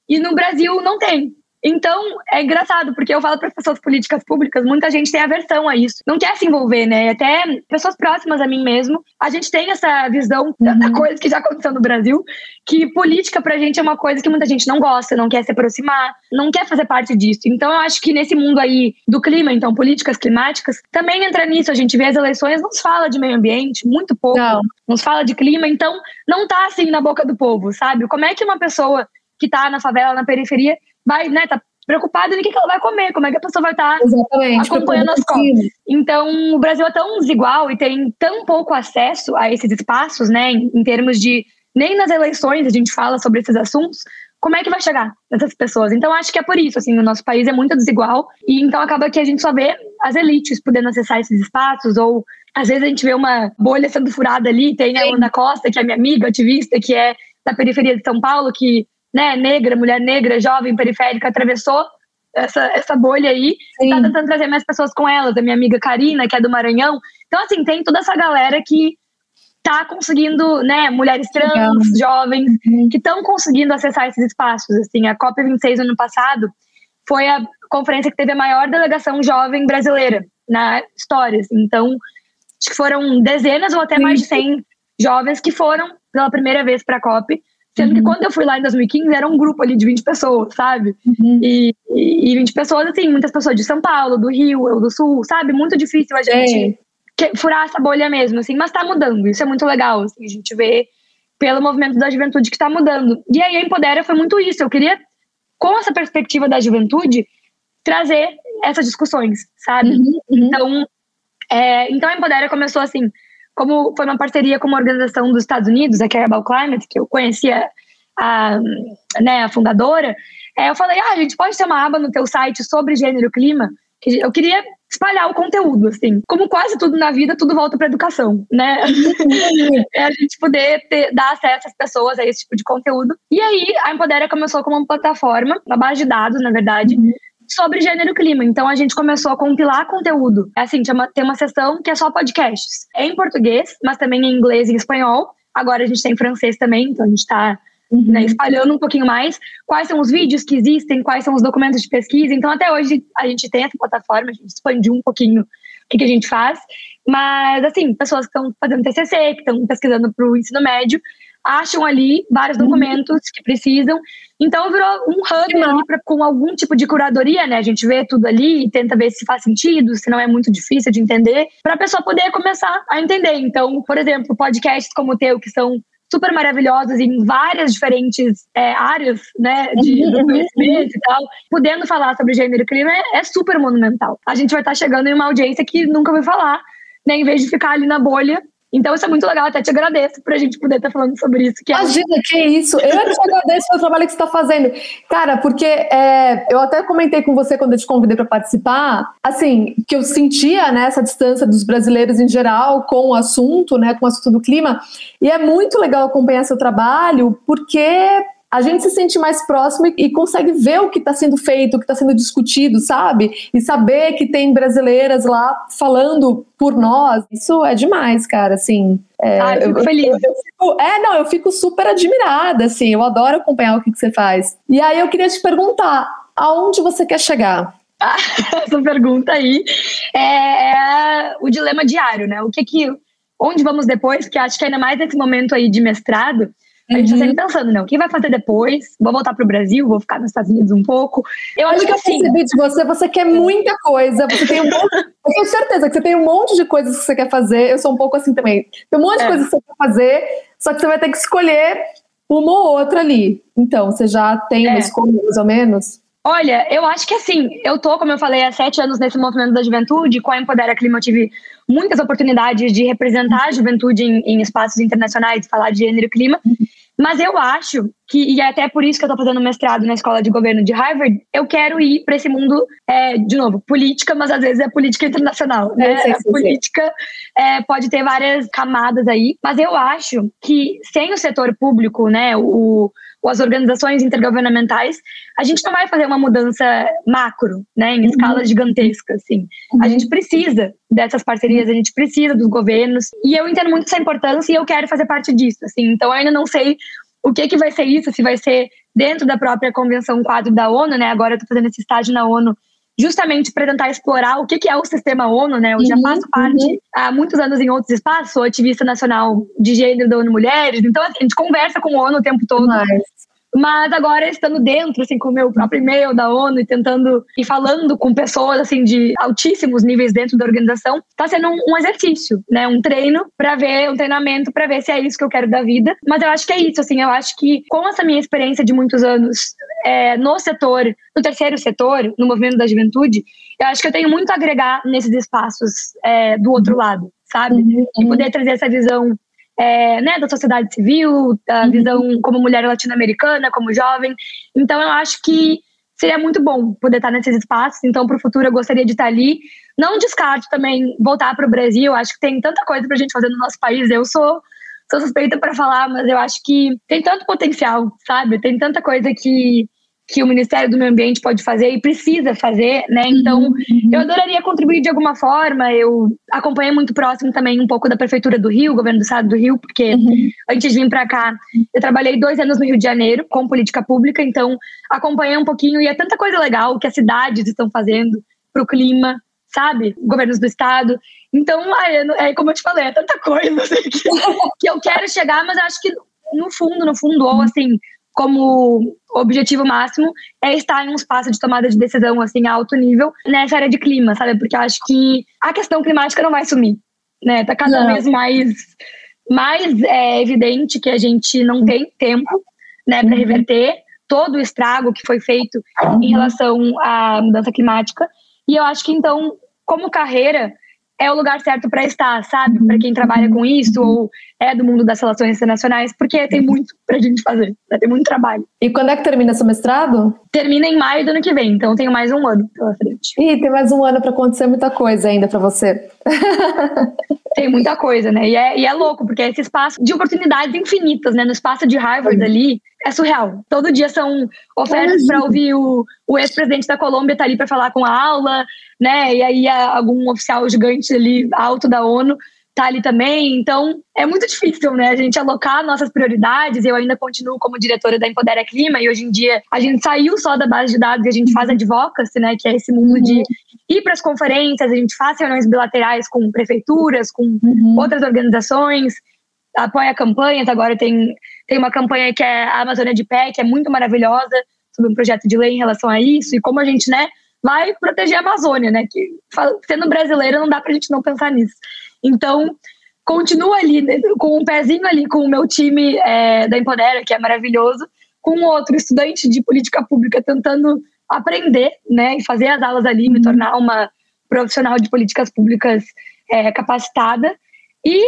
[SPEAKER 2] e no Brasil não tem Então, é engraçado, porque eu falo para as pessoas políticas públicas, muita gente tem aversão a isso. Não quer se envolver, né? Até pessoas próximas a mim mesmo, a gente tem essa visão uhum. da coisa que já aconteceu no Brasil, que política pra gente é uma coisa que muita gente não gosta, não quer se aproximar, não quer fazer parte disso. Então, eu acho que nesse mundo aí do clima, então, políticas climáticas, também entra nisso. A gente vê as eleições, não se fala de meio ambiente, muito pouco, não, não se fala de clima, então não tá assim na boca do povo, sabe? Como é que uma pessoa que tá na favela, na periferia, vai, né, tá preocupada no que, que ela vai comer, como é que a pessoa vai estar tá acompanhando as coisas. Então, o Brasil é tão desigual e tem tão pouco acesso a esses espaços, né, em, em termos de nem nas eleições a gente fala sobre esses assuntos, como é que vai chegar nessas pessoas? Então, acho que é por isso, assim, o nosso país é muito desigual e então acaba que a gente só vê as elites podendo acessar esses espaços ou às vezes a gente vê uma bolha sendo furada ali, tem a Ana Costa, que é minha amiga, ativista, que é da periferia de São Paulo, que né, negra, mulher negra, jovem, periférica, atravessou essa, essa bolha aí Sim. e tá tentando trazer mais pessoas com elas. A minha amiga Karina, que é do Maranhão. Então, assim, tem toda essa galera que tá conseguindo, né, mulheres trans, Legal. jovens, uhum. que estão conseguindo acessar esses espaços. Assim, a COP26 ano passado foi a conferência que teve a maior delegação jovem brasileira na história. Assim. Então, acho que foram dezenas ou até mais de 100 jovens que foram pela primeira vez para a COP Sendo uhum. que quando eu fui lá em 2015, era um grupo ali de 20 pessoas, sabe? Uhum. E, e 20 pessoas, assim, muitas pessoas de São Paulo, do Rio, eu do Sul, sabe? Muito difícil a gente que, furar essa bolha mesmo, assim. Mas tá mudando, isso é muito legal, assim, a gente vê pelo movimento da juventude que tá mudando. E aí a Empodera foi muito isso. Eu queria, com essa perspectiva da juventude, trazer essas discussões, sabe? Uhum. uhum. Então, é, então a Empodera começou assim como foi uma parceria com uma organização dos Estados Unidos, a Carabao Climate, que eu conhecia a, né, a fundadora, é, eu falei, ah, a gente pode ter uma aba no teu site sobre gênero e clima? Eu queria espalhar o conteúdo, assim. Como quase tudo na vida, tudo volta para educação, né? é a gente poder ter, dar acesso às pessoas a esse tipo de conteúdo. E aí, a Empodera começou como uma plataforma, uma base de dados, na verdade, uhum sobre gênero e clima. Então a gente começou a compilar conteúdo. É assim, tem uma, tem uma sessão que é só podcasts. É em português, mas também em inglês e em espanhol. Agora a gente tem francês também, então a gente está uhum. né, espalhando um pouquinho mais. Quais são os vídeos que existem, quais são os documentos de pesquisa. Então até hoje a gente tem essa plataforma, a gente expandiu um pouquinho o que, que a gente faz. Mas, assim, pessoas que estão fazendo TCC, que estão pesquisando para o ensino médio, acham ali vários uhum. documentos que precisam. Então virou um hub ali pra, com algum tipo de curadoria, né? A gente vê tudo ali e tenta ver se faz sentido, se não é muito difícil de entender, para a pessoa poder começar a entender. Então, por exemplo, podcasts como o teu, que são super maravilhosos em várias diferentes é, áreas, né, de, uhum, conhecimento e tal, podendo falar sobre gênero e clima é, é super monumental. A gente vai estar tá chegando em uma audiência que nunca vai falar, né, em vez de ficar ali na bolha então isso é muito legal, até te agradeço por a gente poder estar falando sobre isso.
[SPEAKER 1] Que é Imagina, é... que isso. Eu te agradeço pelo trabalho que você está fazendo. Cara, porque é, eu até comentei com você quando eu te convidei para participar, assim, que eu sentia né, essa distância dos brasileiros em geral com o assunto, né, com o assunto do clima. E é muito legal acompanhar seu trabalho, porque a gente se sente mais próximo e, e consegue ver o que está sendo feito, o que está sendo discutido, sabe? E saber que tem brasileiras lá falando por nós. Isso é demais, cara, assim.
[SPEAKER 2] É, Ai, fico eu, feliz. Eu, eu
[SPEAKER 1] fico, é, não, eu fico super admirada, assim, eu adoro acompanhar o que, que você faz. E aí eu queria te perguntar, aonde você quer chegar?
[SPEAKER 2] Ah, essa pergunta aí é, é, o dilema diário, né? O que que, onde vamos depois? Porque acho que ainda mais nesse momento aí de mestrado, a gente tá sempre uhum. pensando, não, o que vai fazer depois? Vou voltar pro Brasil, vou ficar nos Estados Unidos um pouco.
[SPEAKER 1] Eu acho que assim. Eu de você, você quer muita coisa, você tem um monte. eu tenho certeza que você tem um monte de coisas que você quer fazer. Eu sou um pouco assim também. Tem um monte de é. coisas que você quer fazer, só que você vai ter que escolher uma ou outra ali. Então, você já tem é. uma escolha, mais ou menos?
[SPEAKER 2] Olha, eu acho que assim, eu tô, como eu falei, há sete anos nesse movimento da juventude, com a Empodera Clima eu tive muitas oportunidades de representar a juventude em, em espaços internacionais, falar de gênero e clima. Mas eu acho que, e é até por isso que eu tô fazendo mestrado na escola de governo de Harvard, eu quero ir para esse mundo, é, de novo, política, mas às vezes é política internacional, né? A política é, pode ter várias camadas aí, mas eu acho que sem o setor público, né, o, ou as organizações intergovernamentais, a gente não vai fazer uma mudança macro, né, em uhum. escala gigantesca, assim. Uhum. A gente precisa dessas parcerias, a gente precisa dos governos, e eu entendo muito essa importância e eu quero fazer parte disso, assim. Então, eu ainda não sei o que que vai ser isso, se vai ser dentro da própria Convenção Quadro da ONU, né? Agora eu estou fazendo esse estágio na ONU justamente para tentar explorar o que, que é o sistema ONU, né? Eu uhum, já faço parte uhum. há muitos anos em outros espaços, sou ativista nacional de gênero da ONU Mulheres, então assim, a gente conversa com a ONU o tempo todo. Mas... Mas agora, estando dentro, assim, com o meu próprio e-mail da ONU e tentando e falando com pessoas, assim, de altíssimos níveis dentro da organização, está sendo um, um, exercício, né? Um treino para ver, um treinamento para ver se é isso que eu quero da vida. Mas eu acho que é isso, assim, eu acho que com essa minha experiência de muitos anos é, no setor, no terceiro setor, no movimento da juventude, eu acho que eu tenho muito a agregar nesses espaços é, do outro lado, sabe? Uhum. E poder trazer essa visão é, né, da sociedade civil, da uhum. visão como mulher latino-americana, como jovem. Então, eu acho que seria muito bom poder estar nesses espaços. Então, para o futuro, eu gostaria de estar ali. Não descarto também voltar para o Brasil. Acho que tem tanta coisa para a gente fazer no nosso país. Eu sou, sou suspeita para falar, mas eu acho que tem tanto potencial, sabe? Tem tanta coisa que que o Ministério do Meio Ambiente pode fazer e precisa fazer, né? Então, uhum. eu adoraria contribuir de alguma forma. Eu acompanhei muito próximo também um pouco da Prefeitura do Rio, governo do Estado do Rio, porque uhum. antes de vir para cá, eu trabalhei dois anos no Rio de Janeiro com política pública, então acompanhei um pouquinho e é tanta coisa legal que as cidades estão fazendo para o clima, sabe? Governos do Estado. Então, é, é como eu te falei, é tanta coisa assim, que, que eu quero chegar, mas acho que no fundo, no fundo, ou assim, como objetivo máximo é estar em um espaço de tomada de decisão assim a alto nível nessa área de clima, sabe? Porque acho que a questão climática não vai sumir, né? Tá cada não. vez mais mais é, evidente que a gente não tem tempo, né, para uhum. reverter todo o estrago que foi feito em relação à mudança climática. E eu acho que então, como carreira, é o lugar certo para estar, sabe? Para quem trabalha com isso ou é do mundo das relações internacionais, porque tem muito para a gente fazer, né? tem muito trabalho.
[SPEAKER 1] E quando é que termina seu mestrado?
[SPEAKER 2] Termina em maio do ano que vem, então tenho mais um ano pela frente.
[SPEAKER 1] Ih, tem mais um ano para acontecer muita coisa ainda para você.
[SPEAKER 2] tem muita coisa, né? E é, e é louco, porque é esse espaço de oportunidades infinitas, né? No espaço de Harvard ali, é surreal. Todo dia são ofertas para ouvir o, o ex-presidente da Colômbia tá ali para falar com a aula, né? E aí algum oficial gigante ali alto da ONU tá ali também. Então, é muito difícil, né? A gente alocar nossas prioridades. Eu ainda continuo como diretora da Empodera Clima e hoje em dia a gente saiu só da base de dados e a gente faz advocacy, né? Que é esse mundo de uhum. ir para as conferências, a gente faz reuniões bilaterais com prefeituras, com uhum. outras organizações, apoia campanhas. Agora tem, tem uma campanha que é a Amazônia de Pé, que é muito maravilhosa, sobre um projeto de lei em relação a isso e como a gente, né? Vai proteger a Amazônia, né? Que sendo brasileira não dá para a gente não pensar nisso. Então, continua ali, né, com um pezinho ali com o meu time é, da Empodera, que é maravilhoso, com outro estudante de política pública tentando aprender, né, e fazer as aulas ali, me tornar uma profissional de políticas públicas é, capacitada e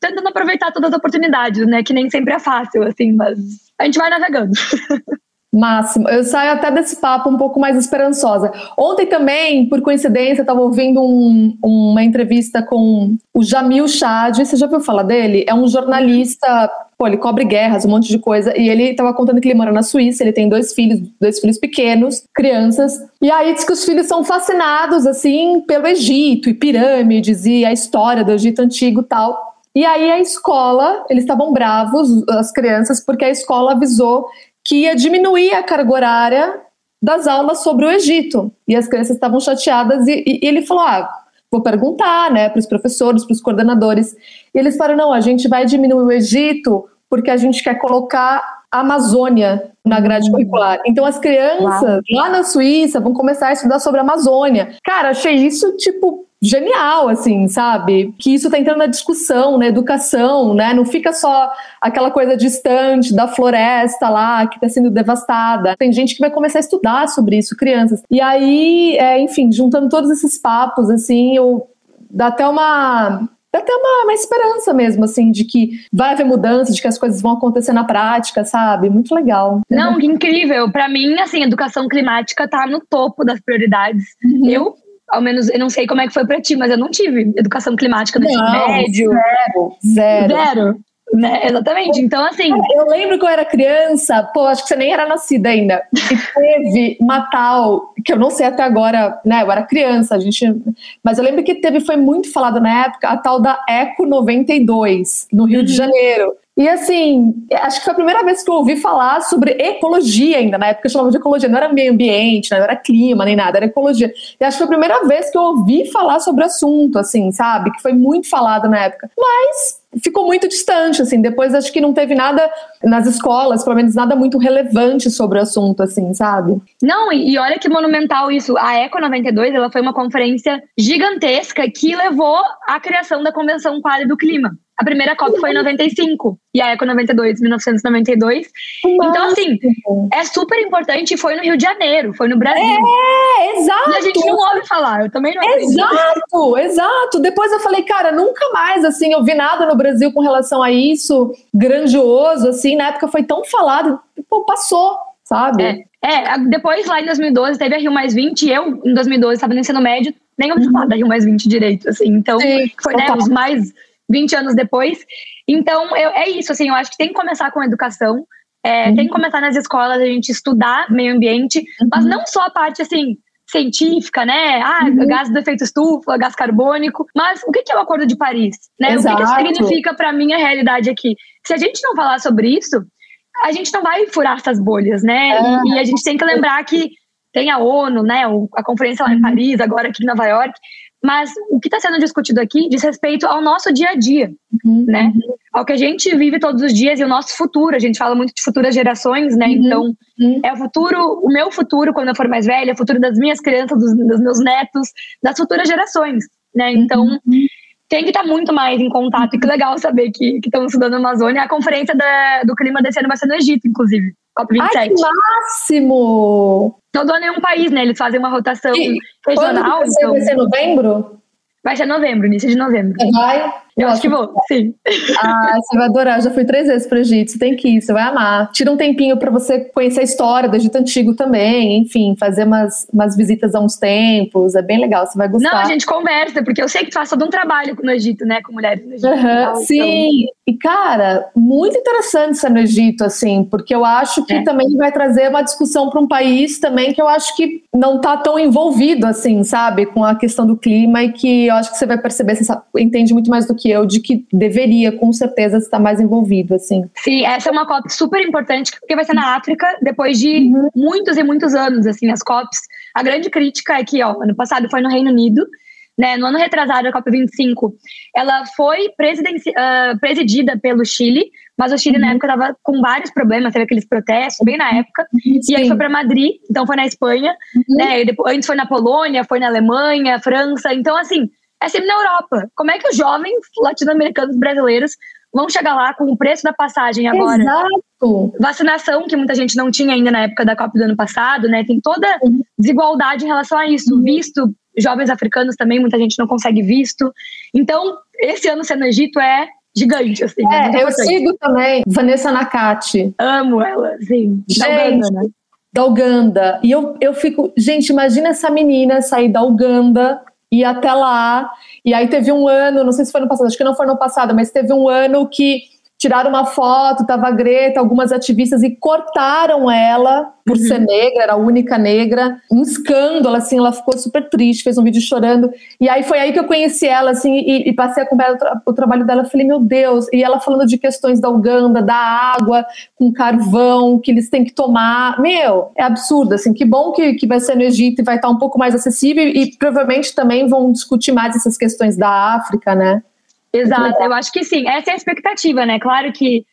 [SPEAKER 2] tentando aproveitar todas as oportunidades, né, que nem sempre é fácil, assim, mas a gente vai navegando.
[SPEAKER 1] Máximo. Eu saio até desse papo um pouco mais esperançosa. Ontem também, por coincidência, estava ouvindo um, uma entrevista com o Jamil Chad. Você já ouviu falar dele? É um jornalista, pô, ele cobre guerras, um monte de coisa. E ele estava contando que ele mora na Suíça, ele tem dois filhos, dois filhos pequenos, crianças. E aí diz que os filhos são fascinados, assim, pelo Egito e pirâmides e a história do Egito antigo tal. E aí a escola, eles estavam bravos, as crianças, porque a escola avisou que ia diminuir a carga horária das aulas sobre o Egito. E as crianças estavam chateadas e, e ele falou: ah, vou perguntar né, para os professores, para os coordenadores. E eles falaram: não, a gente vai diminuir o Egito porque a gente quer colocar a Amazônia na grade curricular. Então as crianças Uau. lá na Suíça vão começar a estudar sobre a Amazônia. Cara, achei isso tipo genial, assim, sabe? Que isso tá entrando na discussão, na educação, né? Não fica só aquela coisa distante da floresta lá que tá sendo devastada. Tem gente que vai começar a estudar sobre isso, crianças. E aí, é, enfim, juntando todos esses papos, assim, eu dá até uma dá até uma, uma, esperança mesmo, assim, de que vai haver mudança, de que as coisas vão acontecer na prática, sabe? Muito legal.
[SPEAKER 2] Não, que incrível. Para mim, assim, educação climática tá no topo das prioridades. Uhum. Eu ao menos, eu não sei como é que foi pra ti, mas eu não tive educação climática no ensino médio.
[SPEAKER 1] Zero, zero.
[SPEAKER 2] Zero. Né? Exatamente. Então, assim.
[SPEAKER 1] Eu lembro que eu era criança, pô, acho que você nem era nascida ainda. E teve uma tal, que eu não sei até agora, né? Eu era criança, a gente. Mas eu lembro que teve, foi muito falado na época, a tal da Eco 92, no Rio uhum. de Janeiro. E assim, acho que foi a primeira vez que eu ouvi falar sobre ecologia ainda, na época eu chamava de ecologia, não era meio ambiente, não era clima nem nada, era ecologia. E acho que foi a primeira vez que eu ouvi falar sobre o assunto, assim, sabe? Que foi muito falado na época. Mas ficou muito distante, assim. Depois acho que não teve nada nas escolas, pelo menos nada muito relevante sobre o assunto, assim, sabe?
[SPEAKER 2] Não, e olha que monumental isso. A Eco 92, ela foi uma conferência gigantesca que levou à criação da Convenção Quadro do Clima. A primeira COP foi em 95 e a Eco 92, 1992. Então, assim, é super importante e foi no Rio de Janeiro, foi no Brasil.
[SPEAKER 1] É, exato.
[SPEAKER 2] E a gente não ouve falar, eu também não acredito.
[SPEAKER 1] Exato, exato. Depois eu falei, cara, nunca mais, assim, eu vi nada no Brasil com relação a isso, grandioso, assim, na época foi tão falado, pô, passou, sabe?
[SPEAKER 2] É. É, depois lá em 2012 teve a Rio Mais 20 e eu, em 2012, estava no ensino médio, nem ouvi falar da Rio Mais 20 direito, assim. Então, Sim, foi né, os mais 20 anos depois. Então, eu, é isso, assim, eu acho que tem que começar com a educação, é, uhum. tem que começar nas escolas a gente estudar meio ambiente, uhum. mas não só a parte, assim, científica, né? Ah, uhum. gás do efeito estufa, gás carbônico, mas o que é o Acordo de Paris? Né? O que, que isso significa para a minha realidade aqui? Se a gente não falar sobre isso, a gente não vai furar essas bolhas, né? É. E, e, a gente tem que lembrar que tem a ONU, né? A conferência lá em uhum. Paris, agora aqui em Nova York, mas o que está sendo discutido aqui diz respeito ao nosso dia a dia, uhum. né? Ao que a gente vive todos os dias e o nosso futuro. A gente fala muito de futuras gerações, né? Uhum. Então, uhum. é o futuro, o meu futuro quando eu for mais velha, o futuro das minhas crianças, dos, dos meus netos, das futuras gerações, né? Então, uhum. Tem que estar tá muito mais em contato. E que legal saber que estão estudando a Amazônia. A conferência da, do clima desse ano vai ser no Egito, inclusive. COP27.
[SPEAKER 1] Ai, que máximo!
[SPEAKER 2] Todo ano é um país, né? Eles fazem uma rotação e regional.
[SPEAKER 1] Quando então... vai ser novembro?
[SPEAKER 2] Vai ser novembro, início de novembro.
[SPEAKER 1] Vai?
[SPEAKER 2] Eu acho que vou, sim.
[SPEAKER 1] Ah, você vai adorar. Já fui três vezes para o Egito. Você tem que ir, você vai amar. Tira um tempinho para você conhecer a história do Egito Antigo também. Enfim, fazer umas, umas visitas a uns tempos. É bem legal, você vai gostar.
[SPEAKER 2] Não, a gente conversa, porque eu sei que faz todo um trabalho no Egito, né? Com mulheres no Egito.
[SPEAKER 1] Uhum, tal, sim. Então... E, cara, muito interessante ser no Egito, assim, porque eu acho que é. também vai trazer uma discussão para um país também que eu acho que não está tão envolvido, assim, sabe? Com a questão do clima e que eu acho que você vai perceber, você sabe, entende muito mais do que eu de que deveria, com certeza, estar mais envolvido, assim.
[SPEAKER 2] Sim, essa é uma COP super importante, porque vai ser na África, depois de uhum. muitos e muitos anos, assim, as COPs. A grande crítica é que, ó, ano passado foi no Reino Unido, né, no ano retrasado, a COP25, ela foi uh, presidida pelo Chile, mas o Chile uhum. na época estava com vários problemas, teve aqueles protestos, bem na época, Sim. e aí foi para Madrid, então foi na Espanha, uhum. né, depois, antes foi na Polônia, foi na Alemanha, França, então assim, é sempre na Europa. Como é que os jovens latino-americanos brasileiros vão chegar lá com o preço da passagem agora?
[SPEAKER 1] Exato.
[SPEAKER 2] Vacinação, que muita gente não tinha ainda na época da Copa do ano passado, né? Tem toda desigualdade em relação a isso. Uhum. Visto, jovens africanos também, muita gente não consegue visto. Então, esse ano sendo no Egito é gigante, assim.
[SPEAKER 1] É, é eu sigo também Vanessa Nakati.
[SPEAKER 2] Amo ela, sim.
[SPEAKER 1] Gente, da Uganda, né? Da Uganda. E eu, eu fico, gente, imagina essa menina sair da Uganda ir até lá. E aí teve um ano, não sei se foi no passado, acho que não foi no passado, mas teve um ano que tiraram uma foto, tava a Greta, algumas ativistas e cortaram ela por uhum. ser negra, era a única negra, um escândalo, assim, ela ficou super triste, fez um vídeo chorando, e aí foi aí que eu conheci ela, assim, e, e passei a acompanhar o, tra o, trabalho dela, falei, meu Deus, e ela falando de questões da Uganda, da água com carvão, que eles têm que tomar, meu, é absurdo, assim, que bom que, que vai ser no Egito e vai estar um pouco mais acessível, e provavelmente também vão discutir mais essas questões da África, né?
[SPEAKER 2] Exato, eu acho que sim. Essa é a expectativa, né? Claro que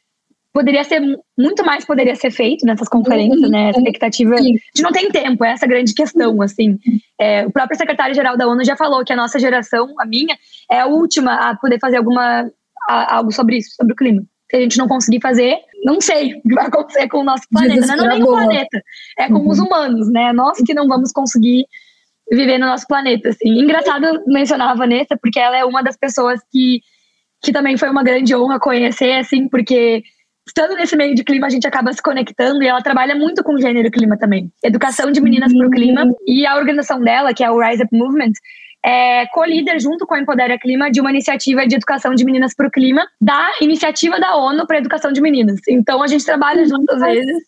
[SPEAKER 2] poderia ser muito mais poderia ser feito nessas conferências, né? A expectativa. Sim. A gente não tem tempo, é essa grande questão, assim. É, o próprio secretário-geral da ONU já falou que a nossa geração, a minha, é a última a poder fazer alguma a, algo sobre isso, sobre o clima. Se a gente não conseguir fazer, não sei o que vai acontecer com o nosso planeta. Né? Não é nem o planeta, é com uhum. os humanos, né? Nós que não vamos conseguir viver no nosso planeta. Assim. Engraçado mencionar a Vanessa, porque ela é uma das pessoas que, que também foi uma grande honra conhecer, assim, porque estando nesse meio de clima, a gente acaba se conectando e ela trabalha muito com gênero e clima também. Educação de meninas para o clima. E a organização dela, que é o Rise Up Movement, é co-líder junto com a Empodera Clima de uma iniciativa de educação de meninas para o clima, da iniciativa da ONU para a educação de meninas. Então a gente trabalha junto às vezes.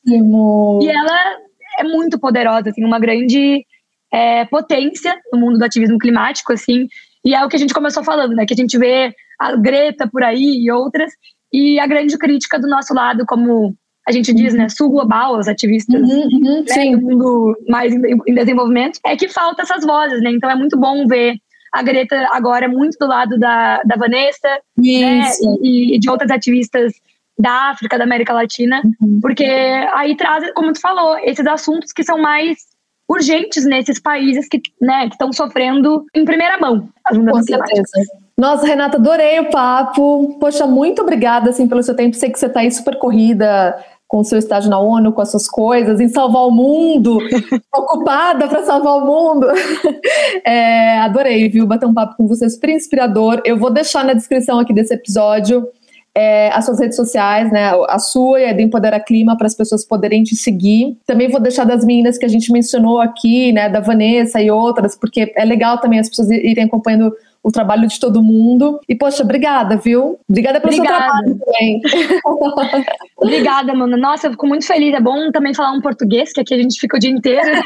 [SPEAKER 2] E ela é muito poderosa, assim, uma grande é, potência no mundo do ativismo climático, assim. E é o que a gente começou falando, né? Que a gente vê a Greta por aí e outras. E a grande crítica do nosso lado, como a gente diz, né, sul global, os ativistas uhum, uhum, né, do mundo mais em, em, desenvolvimento, é que falta essas vozes, né? Então é muito bom ver a Greta agora muito do lado da, da Vanessa né, e, e, de outras ativistas da África, da América Latina, uhum. porque aí traz, como tu falou, esses assuntos que são mais urgentes nesses países que né, estão sofrendo em primeira mão as mudanças climáticas.
[SPEAKER 1] Nossa, Renata, adorei o papo. Poxa, muito obrigada assim, pelo seu tempo. Sei que você está aí super corrida, com o seu estágio na ONU, com as suas coisas, em salvar o mundo, ocupada para salvar o mundo. É, adorei, viu? Bater um papo com você, super inspirador. Eu vou deixar na descrição aqui desse episódio é, as suas redes sociais, né? A sua e a do Empodera Clima, para as pessoas poderem te seguir. Também vou deixar das meninas que a gente mencionou aqui, né? Da Vanessa e outras, porque é legal também as pessoas irem acompanhando o trabalho de todo mundo. E, poxa, obrigada, viu? Obrigada pelo obrigada. seu trabalho também.
[SPEAKER 2] obrigada, mano. Nossa, eu fico muito feliz. É bom também falar um português, que aqui a gente fica o dia inteiro.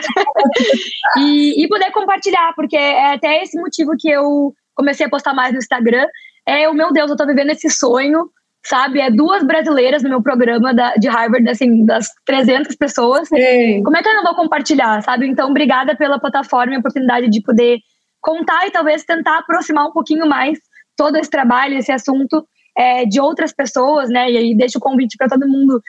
[SPEAKER 2] e, e poder compartilhar, porque é até esse motivo que eu comecei a postar mais no Instagram. É o meu Deus, eu tô vivendo esse sonho sabe? É duas brasileiras no meu programa da, de Harvard, assim, das 300 pessoas. Sim. Como é que eu não vou compartilhar, sabe? Então, obrigada pela plataforma e oportunidade de poder contar e talvez tentar aproximar um pouquinho mais todo esse trabalho, esse assunto é, de outras pessoas, né? E aí deixo o convite para todo mundo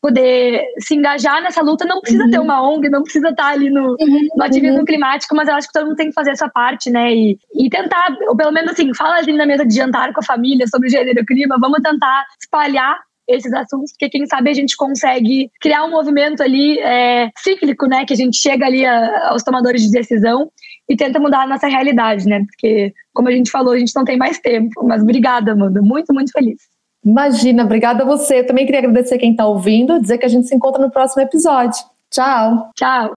[SPEAKER 2] poder se engajar nessa luta. Não precisa uhum. ter uma ONG, não precisa estar ali no, uhum. no ativismo uhum. climático, mas eu acho que todo mundo tem que fazer essa parte, né? E, e tentar, ou pelo menos assim, fala ali na mesa de jantar com a família sobre gênero e clima, vamos tentar espalhar esses assuntos, porque quem sabe a gente consegue criar um movimento ali é, cíclico, né? Que a gente chega ali a, aos tomadores de decisão e tenta mudar a nossa realidade, né? Porque, como a gente falou, a gente não tem mais tempo. Mas obrigada, Amanda. Muito, muito feliz.
[SPEAKER 1] Imagina, obrigada a você. Eu também queria agradecer quem está ouvindo, dizer que a gente se encontra no próximo episódio. Tchau.
[SPEAKER 2] Tchau.